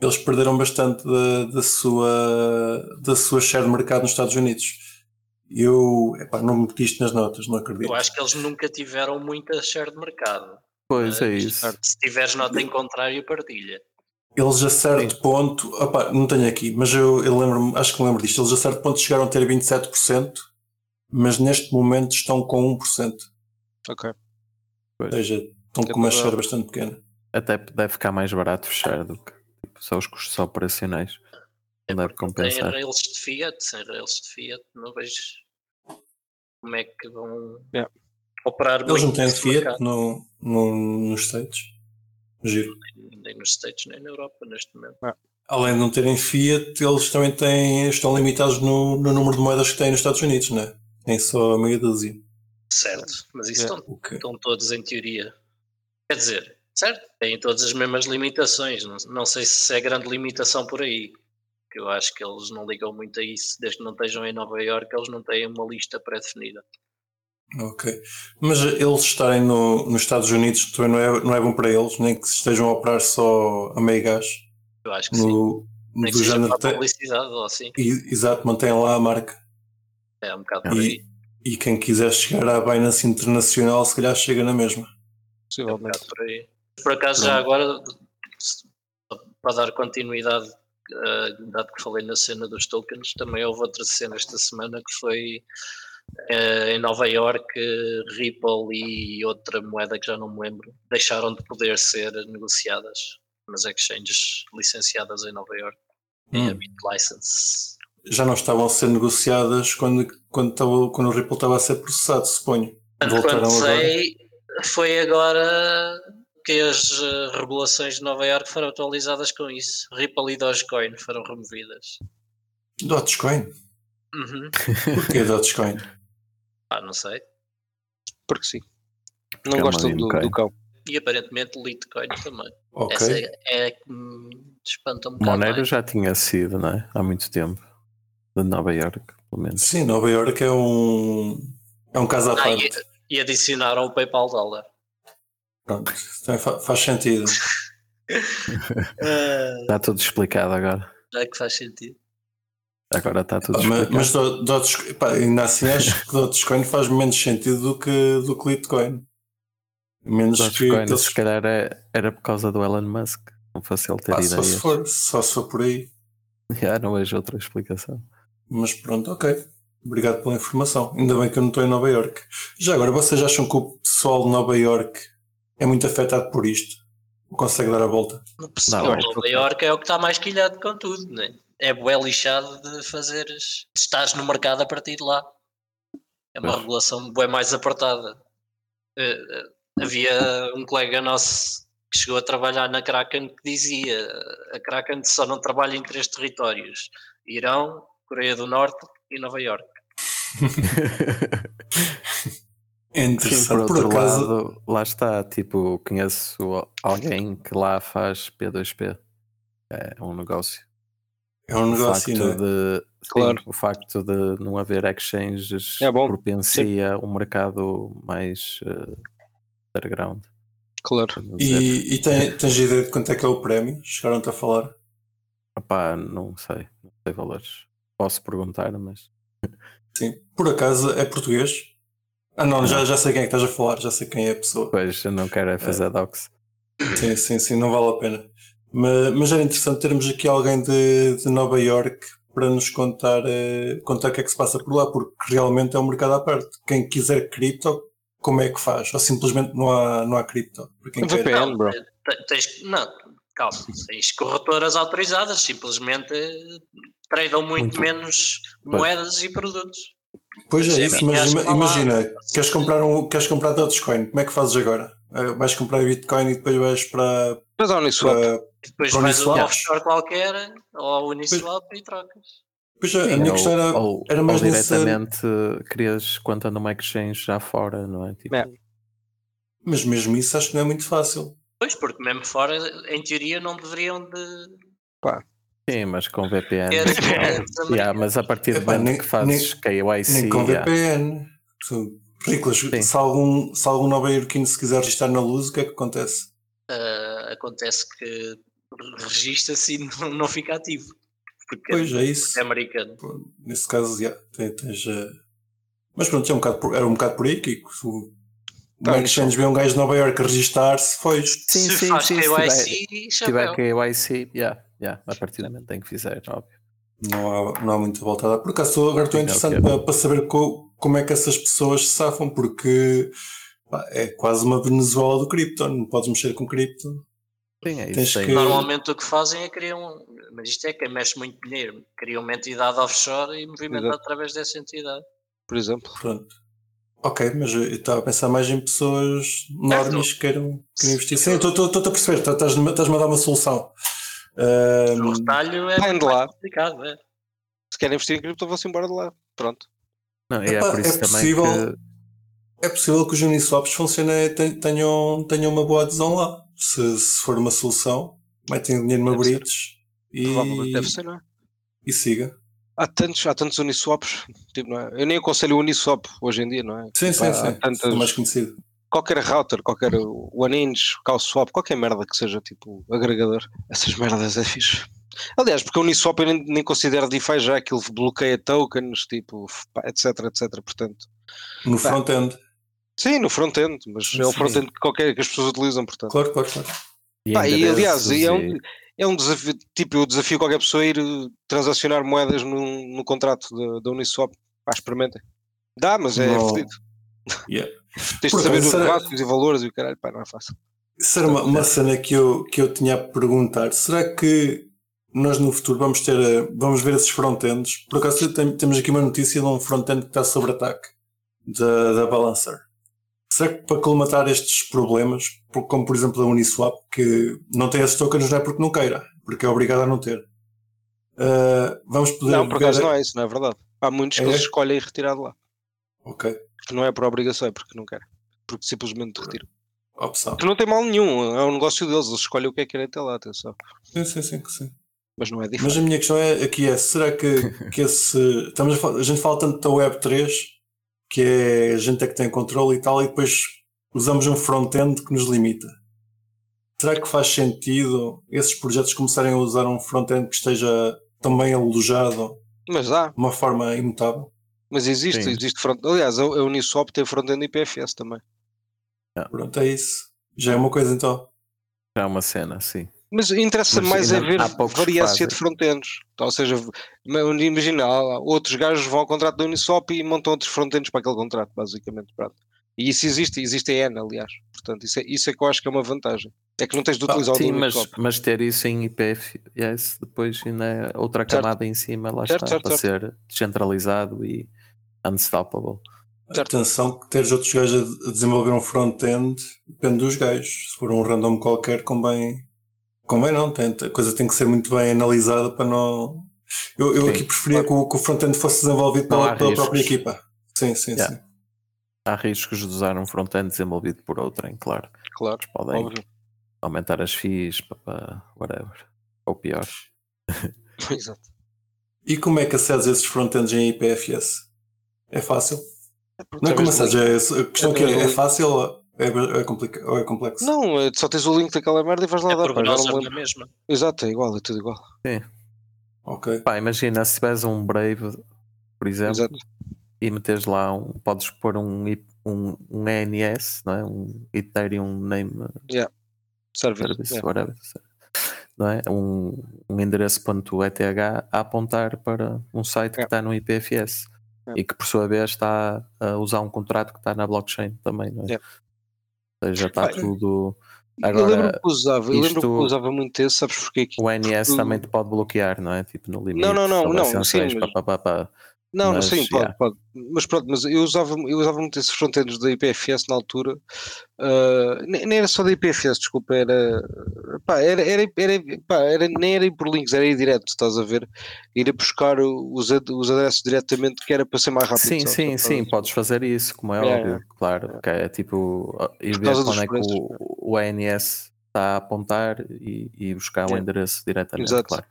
S1: eles perderam bastante da, da, sua, da sua share de mercado nos Estados Unidos. Eu epá, não meti isto nas notas, não acredito.
S3: Eu acho que eles nunca tiveram muita share de mercado.
S4: Pois é
S3: Mas,
S4: isso.
S3: Se tiveres nota em contrário, partilha.
S1: Eles a certo ponto, opá, não tenho aqui, mas eu, eu lembro acho que me lembro disto. Eles a certo ponto chegaram a ter 27%, mas neste momento estão com 1%.
S2: Ok.
S1: Ou seja, estão com uma share bastante pequena.
S4: Até deve ficar mais barato fechar do que tipo, só os custos operacionais.
S3: É
S4: Não deve compensar.
S3: rails de Fiat, sem rails de Fiat, não vejo como é que vão
S2: Yeah.
S3: Operar
S1: Eles não têm Fiat no, no, nos States. Giro.
S3: nem nos States nem na Europa neste momento.
S1: Além de não terem Fiat, eles também têm, estão limitados no, no número de moedas que têm nos Estados Unidos, não é? Tem só meia dúzia.
S3: Certo, mas isso
S2: Yeah.
S3: estão,
S1: O que-
S3: estão todos em teoria. Quer dizer, certo, têm todas as mesmas limitações. Não, não sei se é grande limitação por aí. que Eu acho que eles não ligam muito a isso, desde que não estejam em Nova Iorque, eles não têm uma lista pré-definida.
S1: Ok. Mas eles estarem no, nos Estados Unidos também não é, não é bom para eles, nem que estejam a operar só a meio gás.
S3: Eu acho que sim.
S1: No,
S3: Nem
S1: do
S3: que seja
S1: género.
S3: para a publicidade ou assim.
S1: e- Exato, mantém lá a marca.
S3: É um bocado por aí.
S1: E, e quem quiser chegar à Binance Internacional, se calhar chega na mesma.
S3: É um
S2: Possivelmente.
S3: bocado por aí. Por acaso, já agora, para dar continuidade, eh, dado que falei na cena dos tokens, também houve outra cena esta semana que foi em Nova York, Ripple e outra moeda que já não me lembro, deixaram de poder ser negociadas nas exchanges licenciadas em Nova York, em
S1: Hum.
S3: a BitLicense.
S1: Já não estavam a ser negociadas quando, quando, estava, quando o Ripple estava a ser processado, suponho.
S3: Quando
S1: Voltaram agora.
S3: sei, foi agora que as eh, regulações de Nova York foram atualizadas com isso. Ripple e Dogecoin foram removidas.
S1: Dogecoin?
S3: Uhum.
S1: Porquê Dogecoin?
S3: Ah, não sei.
S2: Porque sim. Não
S4: Calma
S2: gostam
S4: aí,
S2: do, do cão.
S3: e aparentemente Litecoin também.
S1: Ok.
S3: Essa é, é a que me espanta um bocado.
S4: Monero
S3: mais.
S4: já tinha sido, não é? Há muito tempo. De Nova York, pelo menos.
S1: Sim, Nova York é um. É um caso à
S3: Ah,
S1: parte.
S3: e, e adicionaram o PayPal dólar.
S1: Pronto, fa- faz sentido.
S4: Está tudo explicado agora.
S3: é que faz sentido.
S4: Agora está tudo
S1: mas mas do- Doge- pá, ainda assim acho que Dogecoin faz menos sentido do que, do que Litecoin. Menos que,
S4: Dogecoin,
S1: que eles-
S4: se calhar é- era por causa do Elon Musk. Não fosse ele ter
S1: pá, só
S4: ideias.
S1: se for, só se for por aí.
S4: Já não vejo outra explicação.
S1: Mas pronto, ok. Obrigado pela informação. Ainda bem que eu não estou em Nova York. Já agora, vocês acham que o pessoal de Nova York é muito afetado por isto? Consegue dar a volta?
S3: Não
S4: Não,
S3: percebo.
S4: acho
S3: Nova Iorque é o que está mais quilhado com tudo, né? É bué lixado de fazeres. estares no mercado a partir de lá. É uma
S4: Pois.
S3: regulação bué mais apertada. Eh, eh, havia um colega nosso que chegou a trabalhar na Kraken que dizia a Kraken só não trabalha em três territórios. Irão, Coreia do Norte e Nova Iorque.
S1: É
S4: Sim, por
S1: Por,
S4: outro
S1: acaso,
S4: lado, lá está. Tipo, conheço alguém que lá faz P2P. É um negócio.
S1: É um
S4: O
S1: negócio,
S4: facto
S1: não é?
S4: de, sim,
S2: Claro.
S4: o facto de não haver exchanges
S2: É bom,
S4: propicia um mercado mais uh, underground.
S2: Claro.
S1: E, e tem, tens ideia de quanto é que é o prémio? Chegaram-te a falar?
S4: Opá, não sei, não sei valores. Posso perguntar, mas
S1: Sim. Por acaso é português? Ah não, já, já sei quem é que estás a falar, já sei quem é a pessoa.
S4: depois eu não quero é fazer docs.
S1: Sim, sim, sim, não vale a pena. Mas, mas era interessante termos aqui alguém de, de Nova York para nos contar, eh, contar o que é que se passa por lá, porque realmente é um mercado à parte. Quem quiser cripto, como é que faz? Ou simplesmente não há, não há cripto? Para quem quer.
S2: VPN.
S3: Não,
S2: bro.
S3: te- tens, não, calma, tens corretoras autorizadas, simplesmente eh, tradam muito,
S4: Muito.
S3: menos moedas e produtos.
S1: Pois é isso, mas imagina, queres comprar, um, queres comprar Dogecoin, como é que fazes agora? Eh, vais comprar Bitcoin e depois vais para,
S2: Mas
S1: para
S3: depois vais a um offshore qualquer ou ao Uniswap e trocas.
S1: Pois a, a minha
S4: ou,
S1: questão era,
S4: ou-
S1: era
S4: ou
S1: mais nesse.
S4: diretamente crias conta numa exchange já fora, não é? Tipo,
S2: É.
S1: Mas mesmo isso acho que não é muito fácil.
S3: Pois, porque mesmo fora, em teoria, não deveriam de
S4: Sim, mas com VPN.
S3: ter
S4: yeah, mas a partir do
S1: Epá,
S4: momento
S1: nem-
S4: que fazes KYC,
S1: Nem com
S4: yeah,
S1: VPN. Tu-. Se algum, se algum nova iorquino se quiser registrar na luz, o que é que acontece?
S3: ah, acontece que registra-se e não, não fica ativo. Porque
S1: Pois é isso.
S3: é americano.
S1: Nesse caso, já, te- tens. eh, Mas pronto, é um bocado por- era um bocado por aí, Kiko. Se o
S2: Tá,
S1: exchange vê um gajo de Nova York a registar-se, foi.
S4: Sim,
S3: se
S4: sim,
S3: faz
S4: sim,
S3: KYC,
S4: se tiver. KYC, yeah, yeah, a partir do momento tem que fizer, óbvio.
S1: Não há, não há muita volta a dar. Por acaso, agora estou interessante
S4: ok.
S1: para, para saber co- como é que essas pessoas se safam, porque pá, é quase uma Venezuela do cripto. Não podes mexer com cripto.
S4: Sim, é isso. tem-
S1: que-
S3: Normalmente o que fazem é criar um. Mas isto é quem mexe muito dinheiro. Cria uma entidade offshore e movimenta
S2: Exato.
S3: através dessa entidade.
S2: Por exemplo.
S1: Pronto. Ok, mas eu estava a pensar mais em pessoas normes que queiram, queiram investir. Sim, estou- a perceber, estás- estás-me a dar uma solução.
S3: O
S1: Ahm,
S3: retalho é muito
S2: de lá.
S3: complicado. É.
S2: Se querem investir em cripto, vão-se embora de lá. Pronto.
S4: Não, e é
S1: Epá,
S4: por isso
S1: é
S4: também
S1: possível.
S4: que
S1: é possível que os Uniswaps funcionem, ten- tenham, tenham uma boa adesão lá. Se, se for uma solução, metem dinheiro no
S2: Deve ser.
S1: Brites e,
S2: Provavelmente deve ser, não é?
S1: e siga.
S2: Há tantos, há tantos Uniswaps. Tipo, não é? Eu nem aconselho o Uniswap hoje em dia, não é?
S1: Sim, sim,
S2: Há
S1: sim.
S2: tantas-
S1: É mais conhecido.
S2: Qualquer router, qualquer OneInch, CalSwap, qualquer merda que seja tipo agregador. Essas merdas é fixe. Aliás, porque o Uniswap eu nem, nem considero DeFi já, aquilo bloqueia tokens, tipo, etc, etc. Portanto,
S1: No front-end.
S2: Sim, no front-end, mas é o front-end que, qualquer, que as pessoas utilizam, portanto.
S1: Claro, claro, claro.
S4: e
S2: Pá, e aliás, e é, um, é um desafio, tipo, eu desafio qualquer pessoa a ir eh, transacionar moedas no, no contrato da Uniswap. Pá, experimentem. Dá, mas é
S1: Não.
S2: fodido.
S1: Yeah.
S2: Tens de saber os
S1: será-
S2: rácios e valores e o caralho, pá, não é fácil.
S1: Isso era uma, uma cena que eu, que eu tinha a perguntar. Será que nós no futuro vamos ter, eh, vamos ver esses front-ends? Por acaso tem- temos aqui uma notícia de um front-end que está sob ataque da, da Balancer. Será que para colmatar estes problemas, como por exemplo a Uniswap, que não tem esses tokens não é porque não queira, porque é obrigado a não ter. eh, vamos poder
S2: Não, por acaso não é isso, não é verdade. Há muitos que
S1: É?
S2: eles escolhem retirar de lá.
S1: Ok,
S2: Que não é por obrigação, é porque não querem. Porque simplesmente retiram.
S1: opção.
S2: Que não tem mal nenhum, é um negócio deles, eles escolhem o que é que querem ter lá, atenção.
S1: Sim, sim, sim, sim.
S2: Mas não é
S1: Mas
S2: diferente.
S1: a minha questão é, aqui é, será que, que esse. Estamos a, falar- a gente fala tanto da Web 3, que é a gente é que tem controle e tal, e depois usamos um front-end que nos limita. Será que faz sentido esses projetos começarem a usar um front-end que esteja também alojado
S2: Mas há,
S1: de uma forma imutável?
S2: mas existe,
S4: Sim.
S2: existe front. Aliás, a a Uniswap tem front-end IPFS também.
S1: Pronto, é isso. Já é uma coisa então.
S4: Já é uma cena, sim.
S2: Mas interessa
S4: Mas
S2: mais é
S4: ainda
S2: ver variância de frontends. Então, ou seja, imagina, outros gajos vão ao contrato da Uniswap e montam outros frontends para aquele contrato, basicamente. Pronto. E isso existe, existe a N, aliás. Portanto, isso é, isso é que eu acho que é uma vantagem. É que não tens de
S1: Ah,
S2: utilizar o
S4: Sim,
S2: do
S4: mas, mas ter isso em IPFS depois ainda é outra
S2: Certo.
S4: camada em cima, lá
S2: Certo,
S4: está,
S2: certo,
S4: para ser descentralizado e unstoppable.
S2: Certo.
S1: Atenção que teres outros gajos a a desenvolver um front-end depende dos gajos. Se for um random qualquer, convém. Convém não, tem, a coisa tem que ser muito bem analisada para não. Eu, eu
S4: Sim,
S1: aqui preferia que o, que o front-end fosse desenvolvido pela, pela própria equipa. Sim, sim,
S4: Yeah.
S1: sim.
S4: Há riscos de usar um front-end desenvolvido por outrem, claro.
S2: Claro,
S4: Eles podem
S2: óbvio.
S4: aumentar as fees para, whatever. Ou pior.
S2: Exato.
S1: E como é que acedes a esses front-ends em IPFS? É fácil? Não é como acedes, é, a questão que é, é fácil ou é, é, complica, ou é complexo?
S2: Não, é- só tens o link daquela merda e vais lá
S3: É
S2: dar. pá, já não lembro.
S3: mesma.
S2: Exato, é igual, é tudo igual.
S1: Ok.
S4: Pá, imagina se tiveres um Brave, por exemplo,
S2: Exato.
S4: e meteres lá um, podes pôr um, um, um ENS, não é? um Ethereum Name
S2: Serve.
S4: Service,
S2: Yeah.
S4: whatever, não é? Um, um endereço.eth a apontar para um site que
S2: Yeah.
S4: está no IPFS
S2: Yeah.
S4: e que por sua vez está a usar um contrato que está na blockchain também, não é?
S2: Yeah.
S4: Ou seja, está tudo.
S2: eu
S4: Agora,
S2: lembro que usava, eu lembro que usava muito esse, sabes porquê? Que-
S4: o NS
S2: porque-
S4: também te pode bloquear, não é? Tipo no limite.
S2: Não, não, não, não, sim, mas-
S4: pá, pá, pá.
S2: Não, não
S4: Mas,
S2: sim, pode,
S4: yeah.
S2: pode. Mas pronto, mas eu usava, eu usava muito esses frontends da IPFS na altura. ah, nem, nem era só da IPFS, desculpa, era, pá, era, era, era, pá, era nem era ir por links, era ir direto, estás a ver? Ir a buscar os, ad- os adressos diretamente, que era para ser mais rápido.
S4: Sim,
S2: sabes?
S4: sim, sim,
S2: causa-
S4: podes fazer isso, como é
S2: Yeah,
S4: óbvio, claro. Que é tipo, uh, ir ver quando é que o, o ANS está a apontar e, e buscar o
S2: Yeah.
S4: endereço diretamente,
S2: Exato.
S4: claro.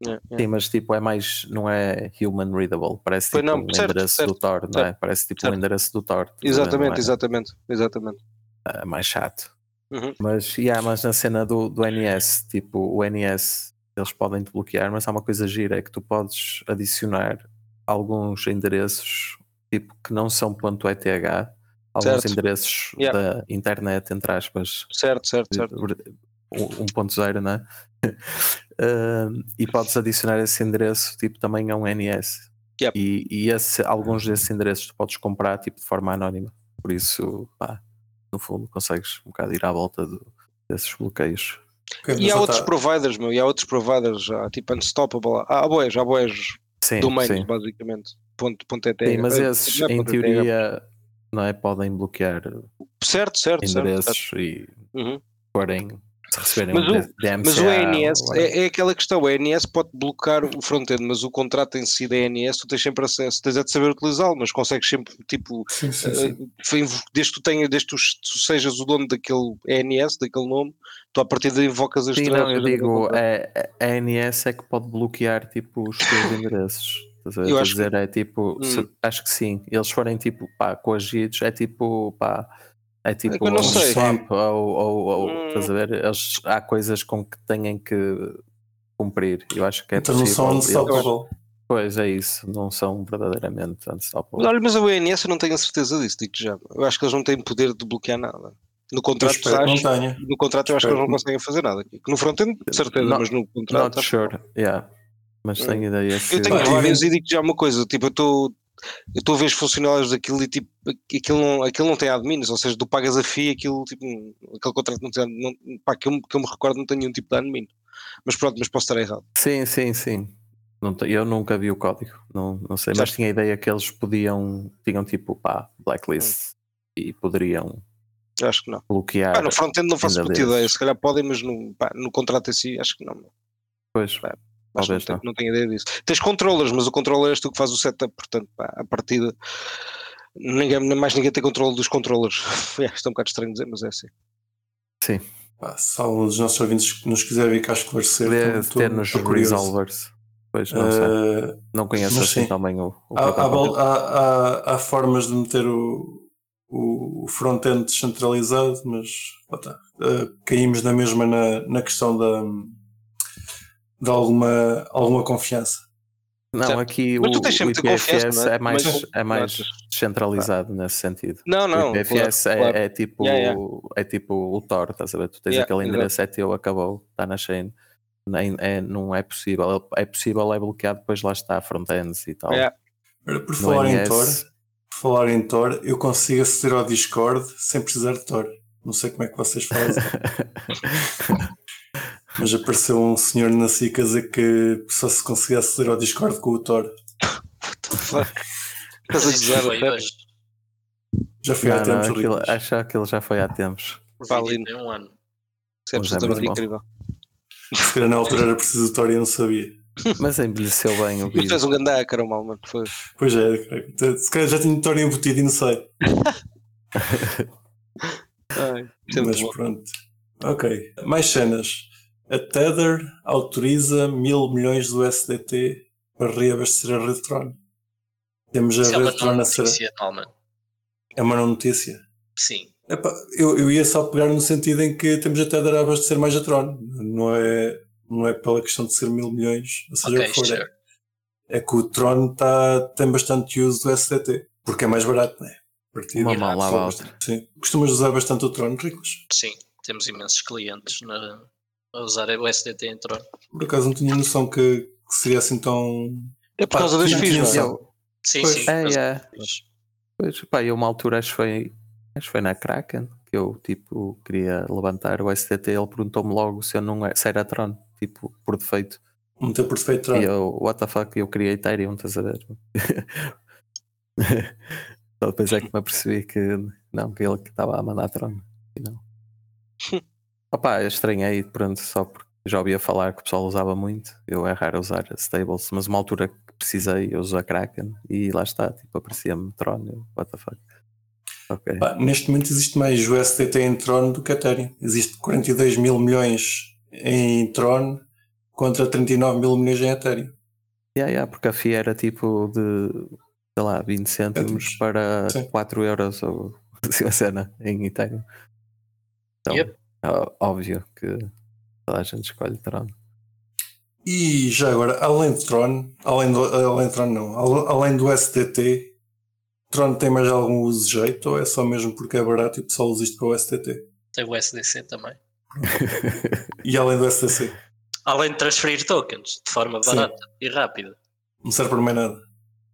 S2: Yeah, yeah.
S4: Sim, mas tipo, é mais, não é human readable, parece tipo
S2: não,
S4: um
S2: certo,
S4: endereço
S2: certo,
S4: do Tor, não é? Parece tipo
S2: certo.
S4: um endereço do ver? Não
S2: Exatamente,
S4: é-
S2: exatamente, exatamente.
S4: é mais chato.
S2: Uhum.
S4: Mas, yeah, mas na cena do, do NS, tipo, o NS eles podem te bloquear, mas há uma coisa gira, é que tu podes adicionar alguns endereços tipo que não são .eth, alguns
S2: Certo.
S4: endereços
S2: Yeah.
S4: da internet, entre aspas,
S2: Certo, certo, certo.
S4: 1.0, né? Uh, e podes adicionar esse endereço tipo também a um NS.
S2: Yep.
S4: E, e esse- alguns desses endereços tu podes comprar tipo de forma anónima. Por isso, pá, no fundo, consegues um bocado ir à volta do- desses bloqueios.
S1: Ok,
S2: E há outros
S1: tá.
S2: providers, meu, e há outros providers, já, tipo Unstoppable, há, boés, há boés
S4: sim.
S2: basicamente. Ponto, ponto ETH.
S4: Sim, mas
S2: Eh,
S4: esses,
S2: é
S4: em
S2: ETH,
S4: teoria, não é? Podem bloquear
S2: Certo, certo, certo. certo.
S4: endereços e
S2: Uhum.
S4: porem, se receberem
S2: Mas
S4: um
S2: o-. Mas o ENS é, é aquela questão, o ENS pode bloquear o front-end, mas o contrato em si da ENS tu tens sempre acesso, tens é de saber utilizá-lo, mas consegues sempre, tipo,
S1: Sim, sim,
S2: eh,
S1: sim.
S2: desde que tu tenhas, desde que tu, tu sejas o dono daquele ENS, daquele nome, tu a partir daí invocas as
S4: Sim,
S2: três.
S4: não, eu digo, é, a ANS é que pode bloquear tipo os teus endereços. A?
S2: Eu acho que-
S4: dizer, é tipo, se-
S2: Hum.
S4: acho que sim. Eles forem tipo, pá, coagidos, é tipo, pá, é tipo
S2: que eu não
S4: um
S2: sei.
S4: swamp ou, ou, ou
S2: Hum.
S4: estás a ver? Eles, há coisas com que têm que cumprir. Eu acho que é
S1: Então não são
S4: possível.
S1: Unstoppable.
S4: Pois é isso, não são verdadeiramente unstoppable.
S2: Olha, mas o ENS eu não tenho a certeza disso, digo já. Eu acho que eles não têm poder de bloquear nada. No
S1: Eu
S2: contrato,
S1: não
S2: acho, no contrato eu acho que eles não conseguem fazer nada. No front-end, de certeza,
S4: Not-
S2: mas no contrato.
S4: Not sure, yeah. Mas
S2: Hum.
S4: tenho ideia.
S2: Eu tenho
S1: vem-
S2: e digo já uma coisa, tipo, eu estou eu estou a ver os funcionários daquilo e tipo, aquilo não, aquilo não tem admins, ou seja, tu pagas a FII, aquilo tipo, aquele contrato não tem, não, pá, que, eu, me- que eu me recordo não tem nenhum tipo de admin. Mas pronto, mas posso estar errado.
S4: Sim, sim, sim. Não eu nunca vi o código, não, não sei, mas tinha a ideia que eles podiam, tinham tipo, pá, blacklist e poderiam
S2: acho que não.
S4: bloquear.
S2: Pá, no front-end não faço muita ideia, se calhar podem, mas no, pá, no contrato em si, acho que não.
S4: Pois,
S2: Acho
S4: Talvez
S2: tenho,
S4: não.
S2: não tenho ideia disso. Tens controllers, mas o controller és tu que faz o setup, portanto, pá, a partida. Ninguém, mais ninguém tem controle dos controllers. É, Isto é um bocado estranho dizer, mas é assim.
S4: Sim.
S1: Pá, se algum dos nossos ouvintes que nos quiser vir cá esclarecer, estou-
S4: ter nos resolvers. Pois não sei.
S1: Eh,
S4: Não conheço assim
S1: sim.
S4: também o, o
S1: há, bal- há, há, há formas de meter o, o, front-end descentralizado, mas está. Eh, caímos na mesma na, na questão da, de alguma, alguma confiança.
S4: Não,
S2: Certo.
S4: aqui
S2: Mas tu
S4: o,
S2: tens
S4: o IPFS
S2: é?
S4: é mais,
S2: Mas-
S4: é mais
S2: Mas-
S4: descentralizado nesse sentido.
S2: Não, não.
S4: o IPFS é,
S2: claro.
S4: é tipo,
S2: Yeah, yeah.
S4: é tipo o Tor, estás a ver? Tu tens
S2: Yeah,
S4: aquele endereço, é teu, acabou, está na chain. É, não é possível. É possível, é bloqueado, depois lá está, front-ends e tal.
S1: Por
S4: No
S1: falar em Tor, por falar em Tor, eu consigo aceder ao Discord sem precisar de Tor. Não sei como é que vocês fazem, mas apareceu um senhor na SIC a dizer que só se conseguia aceder ao Discord com o Tor.
S2: Fuck. Estás a dizer.
S1: Já foi há
S4: Não, não,
S1: tempos,
S4: aquilo,
S1: Ricos.
S4: acho que aquilo já foi há tempos.
S2: Lindo.
S3: tem um ano.
S2: Isso é absolutamente incrível.
S1: Se calhar na altura era preciso o Tor e eu não sabia.
S4: Mas envelheceu bem o
S2: Mas
S4: vídeo.
S2: és um ganda ácaro, mal, mano. Foi.
S1: Pois é, se calhar já tinha Tor embutido e não sei.
S2: Ai, é
S1: Mas pronto. Ok. Mais cenas. A Tether autoriza mil milhões do SDT para reabastecer a rede Tron. Temos a
S3: Isso é
S1: rede Tron a ser. É uma não notícia.
S3: Sim.
S1: Epá, eu, eu ia só pegar no sentido em que temos a Tether a abastecer mais a Tron. Não é, não é pela questão de ser mil milhões. Ou seja, o
S3: Ok,
S1: que for.
S3: sure.
S1: É, é que o Tron tá, tem bastante uso do SDT. Porque é mais barato, não é? Partido.
S4: Uma mão a outra.
S1: Sim. Costumas usar bastante o Tron, Ricos?
S3: Sim. Temos imensos clientes na, a usar o SDT em Tron.
S1: Por acaso não tinha noção que, que seria assim tão.
S2: É por causa mano.
S4: Eu,
S3: Sim,
S1: Pois.
S3: sim.
S4: É, é. Pois, pá, eu uma altura acho que foi, acho que foi na Kraken que eu tipo queria levantar o STT, ele perguntou-me logo se eu não era, se era Tron, tipo, por defeito.
S1: Meter por defeito Tron.
S4: E eu, what the fuck, eu queria Ethereum, estás a ver? Só depois é que me apercebi que não, que ele que estava a mandar Tron. E não. Opa, estranhei, pronto, só porque já ouvia falar que o pessoal usava muito. Eu é raro usar stables, mas uma altura que precisei, eu uso a Kraken e lá está, tipo, aparecia-me Tron. Eu, what the fuck. Ok.
S1: Pá, neste momento existe mais o SDT em Tron do que Ethereum. Existe 42 mil milhões em Tron contra 39 mil milhões em Ethereum.
S4: Yeah, yeah, porque a FIA era tipo de, sei lá, 20 cêntimos
S1: Cêntimos.
S4: para
S1: Sim.
S4: 4 euros ou assim a cena em Ethereum. Então,
S3: Yep.
S4: Ó- óbvio que toda a gente escolhe Tron.
S1: E já agora, além de Tron, além do, além de Tron não, al- além do SDT, Tron tem mais algum uso de jeito ou é só mesmo porque é barato e o pessoal usa isto para o SDT?
S3: Tem o SDC também.
S1: E além do SDC,
S3: Além de transferir tokens de forma
S1: Sim.
S3: barata e rápida.
S1: não serve para mais nada.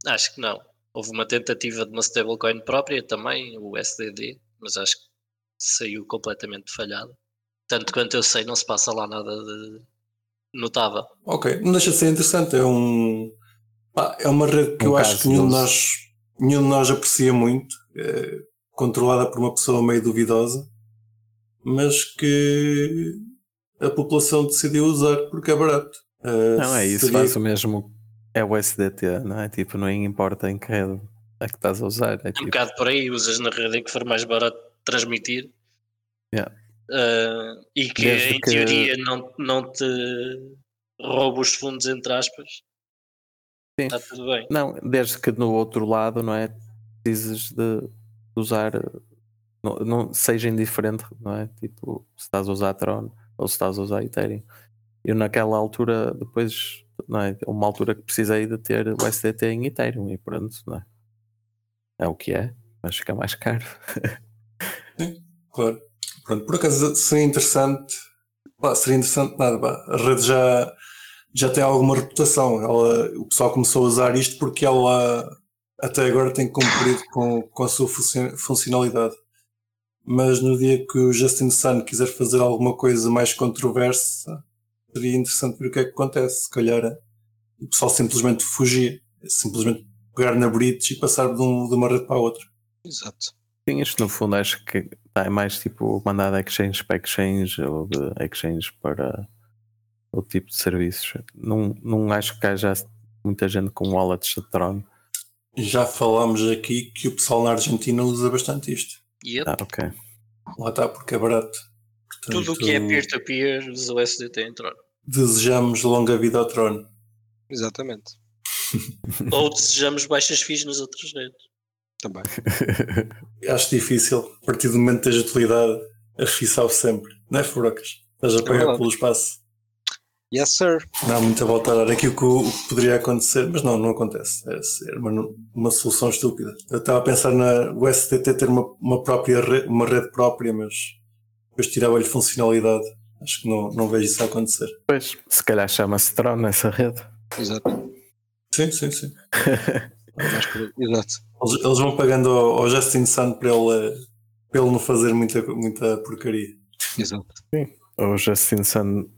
S3: Acho que não. Houve uma tentativa de uma stablecoin própria também, o SDD, mas acho que saiu completamente falhado. Tanto quanto eu sei, não se passa lá nada de notável.
S1: Ok, não deixa de ser interessante. É um pá, é uma rede que
S4: Um
S1: eu acho que nenhum de, nós, nenhum de nós aprecia muito, é controlada por uma pessoa meio duvidosa, mas que a população decidiu usar porque é barato. Eh,
S4: Não é isso,
S1: seria-
S4: faz o mesmo. É o SDT, não é? Tipo, não importa em que rede é que estás a usar. É
S3: Um
S4: tipo,
S3: bocado por aí, usas na rede em que for mais barato transmitir.
S4: Yeah.
S3: Ah, e que
S4: Desde
S3: em
S4: que-
S3: teoria não, não te rouba os fundos, entre aspas.
S4: Sim.
S3: Está tudo bem.
S4: Não, desde que no outro lado, não é? Precises de usar, não, não- seja indiferente, não é? Tipo, se estás a usar Tron ou se estás a usar Ethereum. Eu naquela altura, depois, não é? Uma altura que precisei de ter o SDT em Ethereum e pronto, não é? É o que é, mas fica mais caro.
S1: Claro. Pronto, por acaso seria interessante. Pá, seria interessante nada. pá, A rede já, já tem alguma reputação. Ela, o pessoal começou a usar isto porque ela até agora tem cumprido com, com a sua funci- funcionalidade. Mas no dia que o Justin Sun quiser fazer alguma coisa mais controversa, seria interessante ver o que é que acontece. Se calhar o pessoal simplesmente fugia. Simplesmente pegar na bridge e passar de, um- de uma rede para a outra.
S2: Exato.
S4: Sim, isto no fundo acho que tá, é mais tipo mandar de exchange para exchange ou de exchange para outro tipo de serviços. Não, não acho que haja muita gente com wallets de Tron.
S1: Já falámos aqui que o pessoal na Argentina usa bastante isto.
S3: E eu,
S4: Ah, ok.
S1: Lá está, porque é barato.
S3: Tudo o que é
S1: Portanto,
S3: peer-to-peer, os USDT entraram.
S1: Desejamos longa vida ao trono.
S2: Exatamente.
S3: Ou desejamos baixas fees nas outras redes.
S2: Também.
S1: Acho difícil, a partir do momento que tens utilidade, a FI salve sempre. Não é, Furocas? Estás a pagar
S2: verdade.
S1: pelo espaço.
S2: Yes, sir.
S1: Não há muito a voltar a dar aqui o que, o que poderia acontecer, mas não, não acontece. É, é uma, uma solução estúpida. Eu estava a pensar na o STT ter uma, uma própria rede, uma rede própria, mas depois tirava-lhe funcionalidade. Acho que não, não vejo isso a acontecer.
S4: Pois, se calhar chama-se Tron nessa rede.
S2: Exato.
S1: Sim, sim, sim.
S2: Exato.
S1: Eles, eles vão pagando ao, ao Justin Sun para ele, eh, para ele não fazer muita, muita porcaria.
S2: Exato.
S4: O Justin Sun, de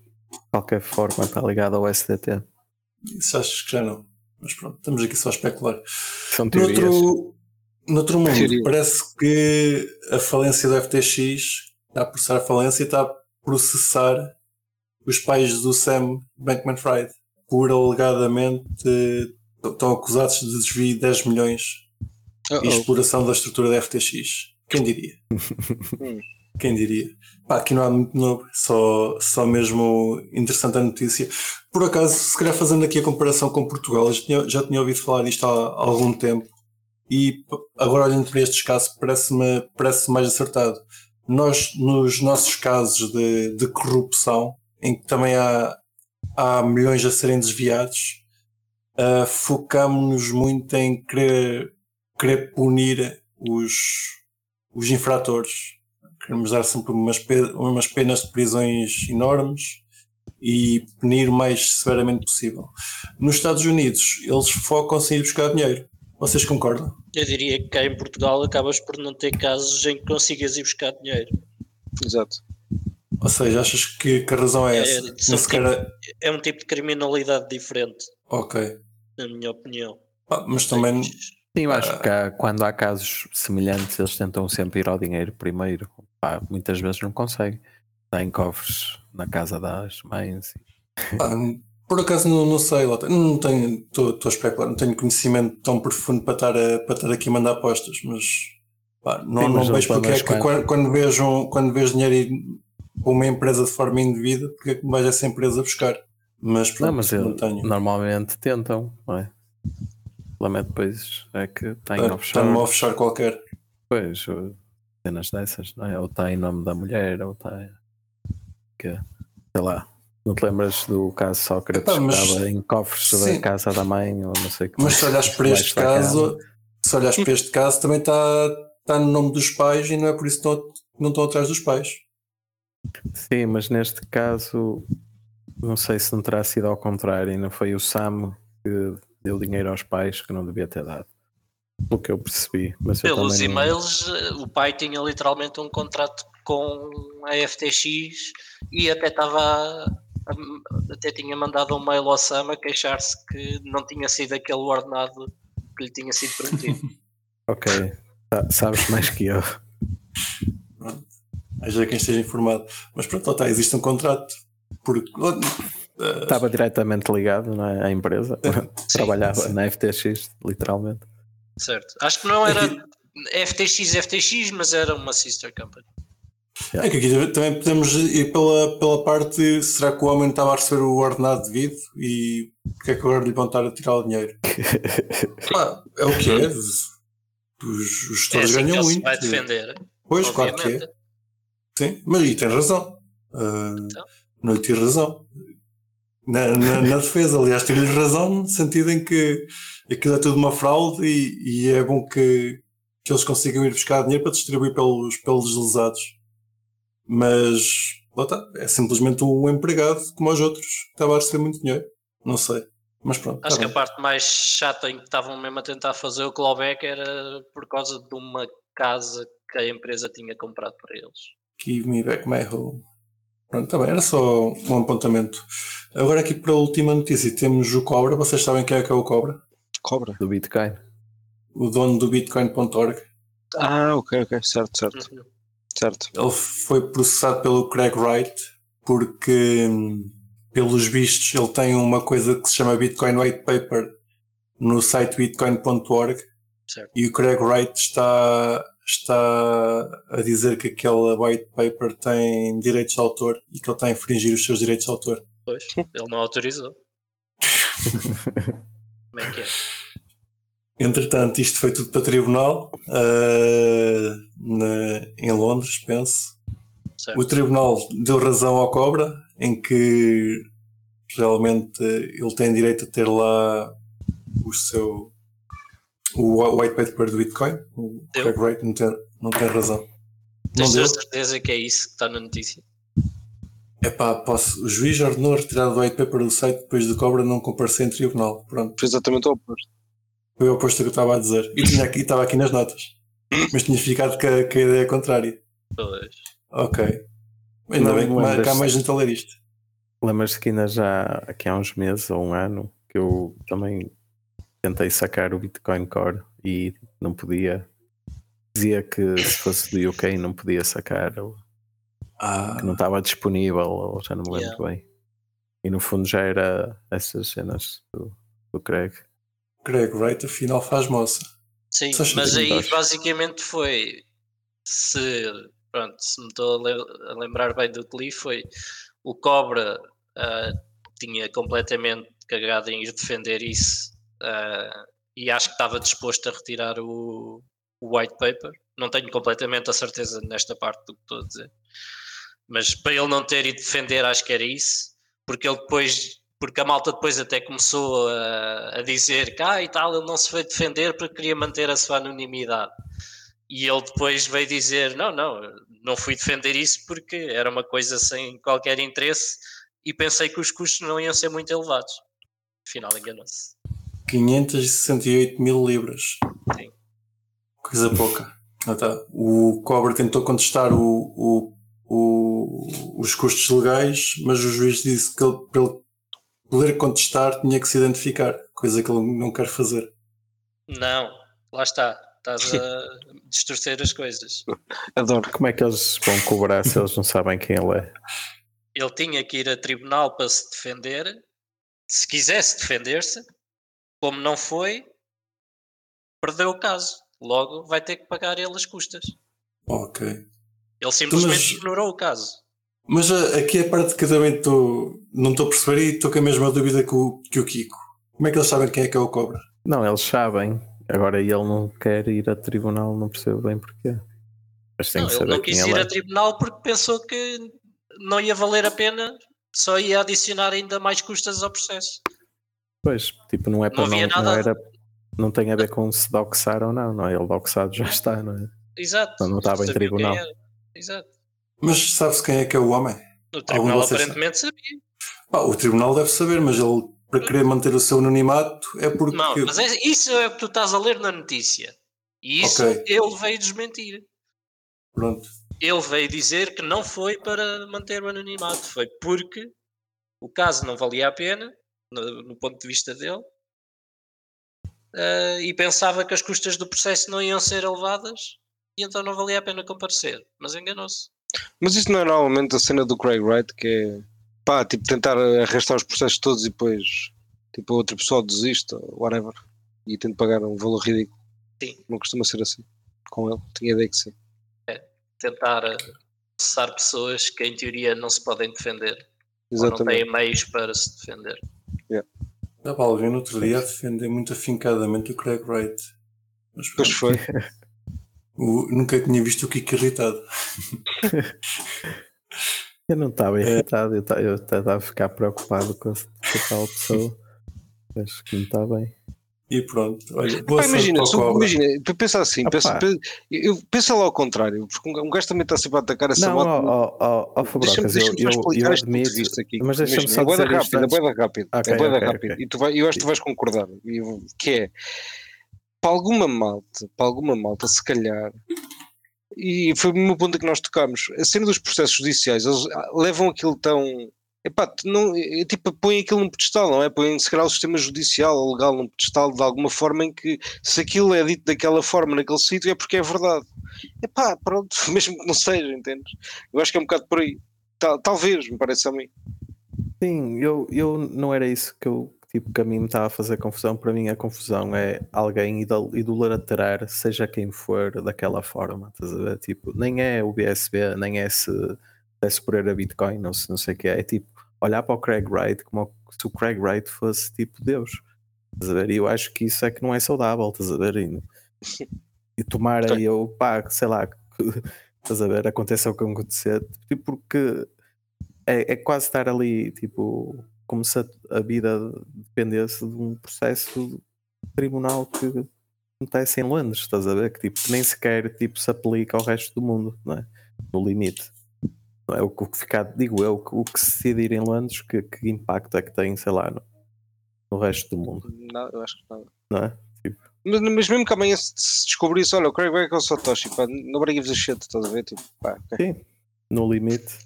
S4: qualquer forma, está ligado ao SDT.
S1: Isso acho que já não. Mas pronto, estamos aqui só a especular.
S4: São teorias.
S1: Noutro, noutro mundo,
S2: Teoria.
S1: parece que a falência do FTX está a processar a falência e está a processar os pais do Sam Bankman-Fried por alegadamente estão acusados de desvio de 10 milhões
S2: Oh,
S1: e
S2: oh.
S1: exploração da estrutura da FTX. Quem diria? Quem diria? Pá, aqui não há muito novo, só, só mesmo interessante a notícia. Por acaso, se calhar fazendo aqui a comparação com Portugal, eu já tinha, já tinha ouvido falar disto há, há algum tempo e agora olhando para estes casos parece-me parece mais acertado. Nós, nos nossos casos de, de corrupção, em que também há, há milhões a serem desviados, uh, focamos-nos muito em querer, querer punir os, os infratores. Queremos dar sempre umas, umas penas de prisões enormes e punir o mais severamente possível. Nos Estados Unidos, eles focam-se em ir buscar dinheiro. Vocês concordam?
S3: Eu diria que cá em Portugal acabas por não ter casos em que consigas ir buscar dinheiro.
S2: Exato.
S1: Ou seja, achas que, que a razão é
S3: É,
S1: essa?
S3: são
S1: Nem sequer...
S3: É um tipo de criminalidade diferente,
S1: Ok.
S3: na minha opinião.
S1: Ah, mas também
S4: Sim, eu acho que há- quando há casos semelhantes, eles tentam sempre ir ao dinheiro primeiro. Pá, muitas vezes não conseguem. Têm cofres na casa das mães.
S1: pá, por acaso não, não sei, não tenho, estou a especular, não tenho conhecimento tão profundo para estar, a, para estar aqui a mandar apostas, mas pá, não,
S4: Sim,
S1: não
S4: mas
S1: vejo
S4: não
S1: porque é que quando, quando, vejo, um- quando vejo dinheiro ir para uma empresa de forma indevida, porque é que me vais essa empresa buscar? Mas pronto,
S4: Não, mas
S1: não
S4: eles
S1: tenho.
S4: normalmente tentam, não é? O problema é depois é que têm
S1: Ah,
S4: offshore.
S1: Está-me a offshore qualquer.
S4: Pois, cenas dessas, não é? Ou está em nome da mulher, ou está. Que, sei lá. Não te lembras do caso Sócrates
S1: Epá, mas-
S4: que estava em cofres
S1: Sim.
S4: da casa da mãe, ou não sei o que
S1: Mas se olhares para
S4: debaixo
S1: este caso, se olhares para este caso, também está, está no nome dos pais e não é por isso que não estão atrás dos pais.
S4: Sim, mas neste caso, não sei se não terá sido ao contrário, e não foi o Sam que deu dinheiro aos pais que não devia ter dado. Pelo que eu percebi. Mas eu
S3: Pelos
S4: não-
S3: e-mails, eh, o pai tinha literalmente um contrato com a FTX e até estava até tinha mandado um mail ao Sam a queixar-se que não tinha sido aquele ordenado que lhe tinha sido prometido.
S4: Ok, Sa- sabes mais que eu.
S1: Haja quem esteja informado. Mas pronto, lá está, existe um contrato. Porque,
S4: Estava diretamente ligado não é, à empresa, trabalhava
S1: sim.
S4: na FTX, literalmente.
S3: certo. Acho que não era FTX, FTX, mas era uma sister company.
S1: é que aqui também podemos ir pela, pela parte: será que o homem estava a receber o ordenado devido e porque é que agora lhe vão estar a tirar o dinheiro? Pá, é o que é. Os, os
S3: É
S1: gestores
S3: assim que
S1: ganham muito.
S3: vai defender.
S1: Pois, claro que é. Sim, mas e tem razão. Ah,
S3: Então.
S1: Não lhe tiro razão. Na, na, na defesa, aliás, tiro-lhe razão no sentido em que aquilo é tudo uma fraude e, e é bom que, que eles consigam ir buscar dinheiro para distribuir pelos, pelos lesados. Mas lá está, é simplesmente um empregado como os outros que estava a receber muito dinheiro. Não sei. Mas pronto.
S3: Acho
S1: tá
S3: que a
S1: bem.
S3: parte mais chata em que estavam mesmo a tentar fazer o clawback era por causa de uma casa que a empresa tinha comprado para eles.
S1: Give me back my home. Pronto, também era só um apontamento. Agora aqui para a última notícia temos o Cobra. Vocês sabem quem é que é o Cobra?
S2: Cobra.
S4: Do Bitcoin.
S1: O dono do Bitcoin.org.
S2: Ah, ok, ok. Certo, certo.
S3: Uhum.
S2: Certo.
S1: Ele foi processado pelo Craig Wright porque, hum, pelos vistos, ele tem uma coisa que se chama Bitcoin White Paper no site bitcoin.org
S3: Certo.
S1: e o Craig Wright está, está a dizer que aquele white paper tem direitos de autor e que ele está a infringir os seus direitos de autor.
S3: Pois, ele não autorizou. Como é que é?
S1: Entretanto, isto foi tudo para tribunal uh, na- em Londres, penso.
S3: Certo.
S1: O tribunal deu razão ao Cobra em que realmente ele tem direito a ter lá o seu o white paper do Bitcoin. O
S3: Deu.
S1: Craig Wright não tem, não tem razão.
S3: Tens
S1: Não
S3: a
S1: deu?
S3: certeza que é isso que está na notícia?
S1: Epá, posso, o juiz ordenou a retirada do white paper do site depois do Cobra não comparecer em tribunal. Pronto,
S2: Foi exatamente o oposto.
S1: foi o oposto do que eu estava a dizer. E tinha aqui, estava aqui nas notas. Mas tinha ficado que a, que a ideia é contrária.
S3: Pois.
S1: Ok. Ainda
S4: Não
S1: bem que há mais gente a ler isto.
S4: Lembras-te que ainda já aqui há uns meses ou um ano que eu também tentei sacar o Bitcoin Core e não podia. Dizia que se fosse do UK não podia sacar, ou
S1: Ah,
S4: que não estava disponível, ou já não me lembro bem. E no fundo já era essas cenas do, do Craig.
S1: Craig Wright afinal faz moça.
S3: Sim, mas aí basicamente foi se pronto, se me estou a, le- a lembrar bem do que li, foi o Cobra ah, tinha completamente cagado em ir defender isso ah, e acho que estava disposto a retirar o, o white paper. Não tenho completamente a certeza nesta parte do que estou a dizer. Mas para ele não ter ido defender, acho que era isso, porque ele depois, porque a malta depois até começou a, a dizer que ah, e tal, ele não se foi defender porque queria manter a sua anonimidade. E ele depois veio dizer: não, não, não fui defender isso porque era uma coisa sem qualquer interesse e pensei que os custos não iam ser muito elevados. Afinal, enganou-se.
S1: 568 mil libras.
S3: Sim.
S1: Coisa pouca. Ah, tá. O Cobra tentou contestar o, o- o- os custos legais, mas o juiz disse que ele, para ele poder contestar tinha que se identificar, coisa que ele não quer fazer.
S3: Não, lá está. Estás a distorcer as coisas.
S2: Adoro.
S4: Como é que eles vão cobrar se eles não sabem quem ele é?
S3: Ele tinha que ir a tribunal para se defender. Se quisesse defender-se, como não foi, perdeu o caso. Logo vai ter que pagar ele as custas.
S1: Ok.
S3: Ele simplesmente
S1: Mas-
S3: ignorou o caso.
S1: Mas ah, aqui a parte que também estou, não estou a perceber e estou com a mesma dúvida que o, que o Kiko. Como é que eles sabem quem é que é o Cobra?
S4: Não, eles sabem. Agora ele não quer ir a tribunal, não percebo bem porquê. Mas tem
S3: Não,
S4: que
S3: ele
S4: saber
S3: não
S4: quem
S3: quis
S4: ele
S3: ir
S4: é.
S3: a tribunal porque pensou que não ia valer a pena, só ia adicionar ainda mais custas ao processo.
S4: Pois, tipo, não é para
S3: Não
S4: não, não, era, não tem a ver com se doxar ou não, não é? Ele doxado já está, não é?
S3: Exato.
S4: Não, não estava em tribunal.
S3: Exato.
S1: Mas sabe-se quem é que é o homem?
S3: No tribunal aparentemente sabia.
S1: Pá, o tribunal deve saber, mas ele, para querer manter o seu anonimato, é porque.
S3: Não, mas é- isso é o que tu estás a ler na notícia. E isso
S1: Ok.
S3: ele veio desmentir.
S1: Pronto.
S3: Ele veio dizer que não foi para manter o anonimato, foi porque o caso não valia a pena, no, no ponto de vista dele, eh, e pensava que as custas do processo não iam ser elevadas, e então não valia a pena comparecer. Mas enganou-se.
S2: Mas isso não é normalmente a cena do Craig Wright, que é pá, tipo, tentar arrastar os processos todos e depois tipo, outra pessoa desiste, ou whatever, e tenta pagar um valor ridículo.
S3: Sim.
S2: Não costuma ser assim com ele, tinha ideia que sim.
S3: Tentar eh, processar pessoas que em teoria não se podem defender, ou não
S2: Exatamente.
S3: têm meios para se defender.
S1: Estava alguém no outro dia a defender muito afincadamente o Craig Wright. Mas
S2: Pois foi.
S1: o- nunca tinha visto o Kiko irritado.
S4: Eu não estava
S1: É.
S4: irritado, eu ta- eu estava a ficar preocupado com a, com a tal pessoa. Acho que não está bem.
S1: E pronto, olha, boa
S2: imagina,
S1: para o
S2: se-
S1: Cobra.
S2: imagina, tu pensa assim,
S4: Ah,
S2: pensa, eu, pensa lá ao contrário, porque um gajo também está sempre a atacar essa
S4: Não,
S2: moto.
S4: ó, ó, ó, ó,
S2: Deixa-me
S4: Fabrocas, eu, eu, eu admito.
S2: aqui.
S4: Mas deixa-me só
S2: é
S4: dizer isto
S2: rápido, é
S4: antes.
S2: boeda rápido,
S4: Ok,
S2: é boeda
S4: ok,
S2: rápido.
S4: ok.
S2: E tu vai, eu acho que tu vais concordar, que é para alguma malta, para alguma malta, se calhar, e foi o meu ponto que nós tocámos, a cena dos processos judiciais, eles ah, levam aquilo tão. Epá, não, é, tipo, põem aquilo num pedestal, não é? Põem se calhar o sistema judicial ou legal num pedestal de alguma forma em que se aquilo é dito daquela forma naquele sítio é porque é verdade. Epá, pronto, mesmo que não seja, entendes? Eu acho que é um bocado por aí. Tal- talvez, me parece a mim.
S4: Sim, eu, eu não era isso que eu tipo, que a mim me estava a fazer confusão. Para mim, a confusão é alguém idol- idolatrar, seja quem for, daquela forma. Estás a ver? Tipo, nem é o BSB, nem é se, se é superior a Bitcoin, se não sei o que é. É tipo, olhar para o Craig Wright como se o Craig Wright fosse tipo Deus. Estás a ver? E eu acho que isso é que não é saudável, estás a ver? E, e tomar aí eu, pá, sei lá, que- estás a ver? Aconteça o que acontecer, tipo, porque é, é quase estar ali, tipo, como se a, a vida dependesse de um processo de tribunal que acontece em Londres, estás a ver? Que tipo, nem sequer tipo, se aplica ao resto do mundo, não é? No limite. Não é? O que ficar, digo eu, o que se decidir em Londres, que, que impacto é que tem, sei lá, no, no resto do mundo,
S2: Não, eu acho que nada.
S4: não é?
S2: Mas, mas mesmo que amanhã se, se descobrisse, olha, o Craig Wright é o Satoshi, pá, nobody gives a shit, estás a ver? Tipo, pá, ok.
S4: Sim, no limite.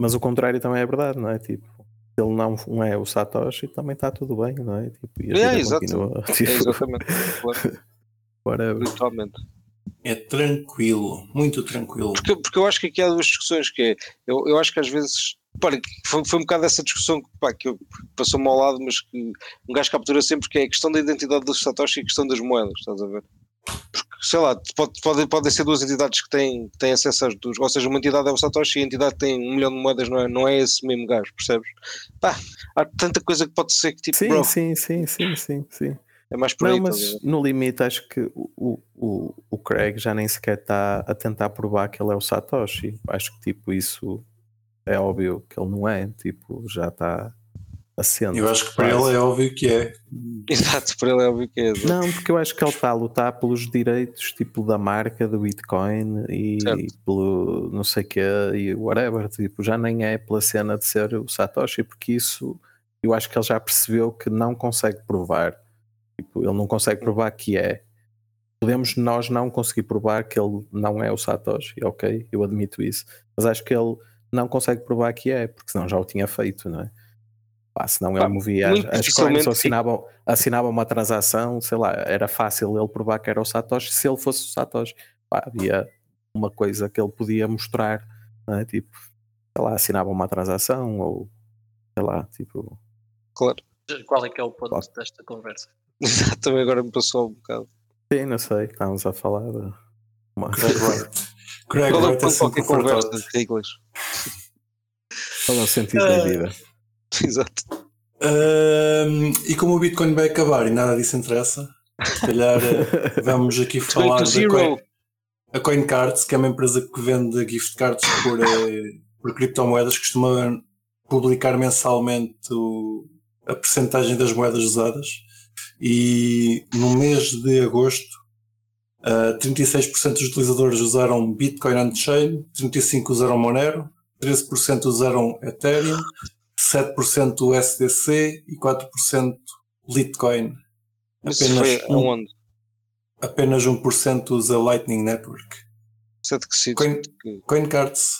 S4: Mas o contrário também é verdade, não é? Tipo, se ele não, não é o Satoshi, também está tudo bem, não é? Tipo, e
S2: É, exato.
S4: continua.
S2: É,
S4: Tipo,
S2: exatamente. Claro,
S4: whatever.
S2: literalmente.
S1: É tranquilo, muito tranquilo.
S2: Porque, porque eu acho que aqui há duas discussões que é, eu, eu acho que às vezes, que foi, foi um bocado essa discussão que, pá, que passou-me ao lado, mas que um gajo captura sempre, que é a questão da identidade do Satoshi e a questão das moedas, estás a ver? Porque, sei lá, pode, pode, podem ser duas entidades que têm, têm acesso às duas, ou seja, uma entidade é o Satoshi e a entidade que tem um milhão de moedas não é, não é esse mesmo gajo, percebes? Pá, há tanta coisa que pode ser que tipo,
S4: Sim,
S2: bro,
S4: sim, sim, sim, sim, sim.
S2: É mais por aí,
S4: Não,
S2: estás a
S4: mas no limite acho que o, o, o, o Craig já nem sequer está a tentar provar que ele é o Satoshi. Acho que tipo isso é óbvio que ele não é, tipo, já está assente.
S1: Eu acho que para ele é óbvio que é.
S2: Exato, para ele é óbvio que é. exato.
S4: Não, porque eu acho que ele está a lutar pelos direitos tipo da marca do Bitcoin e
S2: Certo.
S4: pelo não sei quê e whatever, tipo, já nem é pela cena de ser o Satoshi, porque isso eu acho que ele já percebeu que não consegue provar. Tipo, ele não consegue provar que é. Podemos nós não conseguir provar que ele não é o Satoshi, ok? Eu admito isso. Mas acho que ele não consegue provar que é, porque senão já o tinha feito, não é? Pá, senão
S2: Pá,
S4: ele movia as, as coins ou assinava, assinava uma transação, sei lá, era fácil ele provar que era o Satoshi se ele fosse o Satoshi. Pá, havia uma coisa que ele podia mostrar, não é? Tipo, sei lá, assinava uma transação ou sei lá, tipo,
S2: Claro.
S3: Qual é que é o ponto
S4: Claro.
S3: desta conversa?
S2: Exato, também agora me passou um bocado.
S4: sim, não sei, estávamos a falar de uma,
S1: Craig Wright. Craig
S2: Qual é o
S1: é
S2: ponto
S1: sempre
S2: conversa de English?
S4: qual é o sentido da vida.
S2: Exato.
S1: E como o Bitcoin vai acabar e nada disso interessa, se calhar eh, vamos aqui falar da. Coin, a CoinCards, que é uma empresa que vende gift cards por, eh, por criptomoedas, costuma publicar mensalmente o- a percentagem das moedas usadas e no mês de agosto ah, 36% dos utilizadores usaram Bitcoin on-chain, 35% usaram Monero, 13% usaram Ethereum, 7% USDC e 4% Litecoin.
S2: Mas
S1: Apenas
S2: foi
S1: um-
S2: aonde?
S1: Apenas 1% usa Lightning Network.
S2: Sete que sítio?
S1: Coin- CoinCards,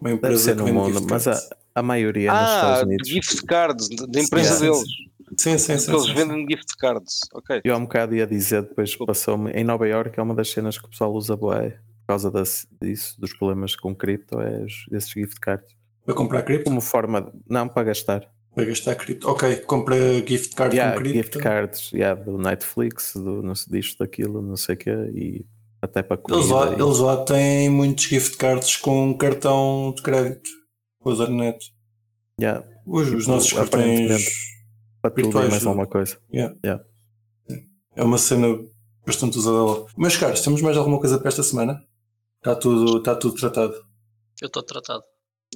S1: uma
S4: Deve
S1: empresa
S4: ser
S1: que
S4: no mundo,
S1: gift
S4: mas a,
S1: cards.
S4: a maioria nos
S2: Ah,
S4: Estados
S2: de
S4: Unidos.
S2: gift cards, de- da empresa
S1: Sim, sim,
S2: deles.
S1: Sim, sim, sim.
S2: Eles
S1: sim, sim.
S2: vendem gift cards. Ok.
S4: Eu há um bocado ia dizer, depois passou-me. Em Nova York é uma das cenas que o pessoal usa bué, por causa das- disso, dos problemas com cripto, é esses gift cards.
S1: Para comprar cripto?
S4: Como forma, de- não para gastar.
S1: Para gastar cripto. Ok, compra gift card
S4: Yeah,
S1: com cripto.
S4: gift cards yeah, do Netflix, do não sei disto, daquilo, não sei o quê, e até para comida.
S1: Eles lá,
S4: e-
S1: eles lá têm muitos gift cards com cartão de crédito. Usar net.
S4: yeah,
S1: Os, os nossos cartões.
S4: Para tudo e mais alguma coisa.
S1: É uma cena bastante usada lá. Meus caros, temos mais alguma coisa para esta semana? Está tudo, está tudo tratado.
S3: Eu estou tratado.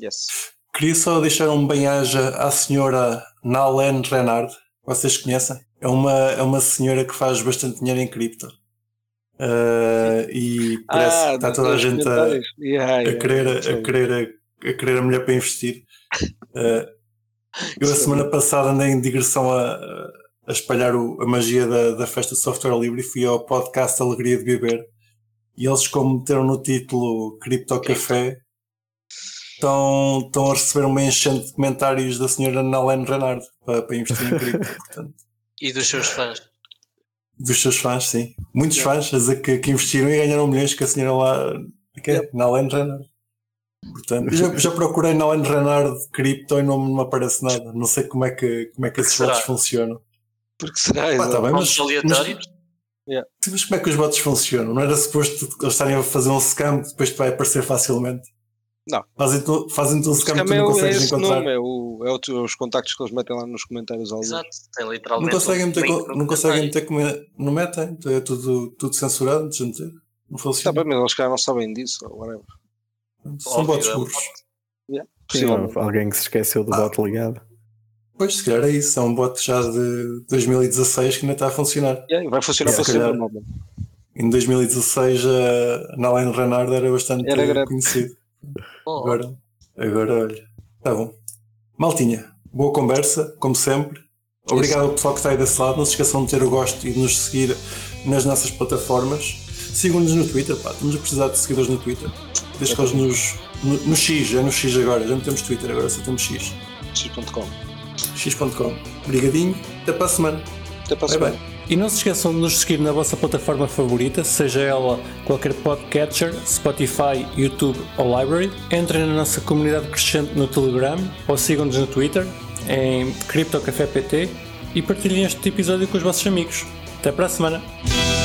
S2: Yes.
S1: Queria só deixar um bem-aja à senhora Nalen Renard. Vocês conhecem? É uma, é uma senhora que faz bastante dinheiro em cripto. Ah, e parece que está toda a gente a,
S2: comentários. Yeah,
S1: a,
S2: yeah,
S1: querer, a, querer, a, a querer a mulher para investir. Ah, eu a semana passada andei em digressão a, a espalhar o- a magia da, da festa de software livre e fui ao podcast Alegria de Beber. E eles, como meteram no título Cripto Café, estão, estão a receber uma enchente de comentários da senhora Nalene Renard para, para investir em cripto. Portanto,
S3: E dos seus fãs.
S1: dos seus fãs, sim. Muitos fãs a dizer que, que investiram e ganharam milhões que a senhora lá. Que é? Nalene Renard. Portanto, já, já procurei na Alan Renard Crypto e não me aparece nada. Não sei como é que, como é que esses
S3: Será?
S1: bots funcionam.
S2: Porque será?
S1: Pá, tá bem, mas, mas,
S3: aleatórios?
S1: mas como é que os bots funcionam? Não era suposto eles estarem a fazer um scam que depois te vai aparecer facilmente?
S2: Não.
S1: Fazem-te fazem um scam que tu
S2: é,
S1: não
S2: é
S1: consegues
S2: esse
S1: encontrar.
S2: nome, é, o, é o- os contactos que eles metem lá nos comentários ao
S3: Exato, tem
S1: Não
S3: literalmente.
S1: conseguem
S3: um
S1: meter,
S3: link
S1: co-
S3: no
S1: não conseguem
S3: comentário.
S1: meter como não metem, então é tudo, tudo censurado. Não
S2: Está
S1: funciona.
S2: bem, mas eles não sabem disso, ou whatever.
S1: São bots
S3: é
S1: burros.
S3: bot.
S2: Possivelmente.
S4: alguém que se esqueceu do
S1: Ah.
S4: bot ligado.
S1: Pois, se calhar é isso. É um bot já de 2016 que ainda está a funcionar.
S2: Yeah, vai funcionar para sempre.
S1: Em 2016 a Nalain Renard era bastante
S2: Era
S1: conhecido.
S3: Oh,
S1: Agora, agora olha. Tá bom. Maltinha, boa conversa, como sempre. Obrigado ao pessoal que está aí desse lado. Não se esqueçam de ter o gosto e de nos seguir nas nossas plataformas. Sigam-nos no Twitter, pá. Estamos a precisar de seguidores no Twitter. Desde que eles nos. No, no X, é no X agora. Já não temos Twitter, agora só temos X.
S2: X.com.
S1: X.com. Obrigadinho. Até para a semana.
S2: Até para a
S1: Bye
S2: semana.
S1: bye.
S5: E não se esqueçam de nos seguir na vossa plataforma favorita, seja ela qualquer podcatcher, Spotify, YouTube ou Library. Entrem na nossa comunidade crescente no Telegram ou sigam-nos no Twitter em CryptoCafépt e partilhem este episódio com os vossos amigos. Até para a semana!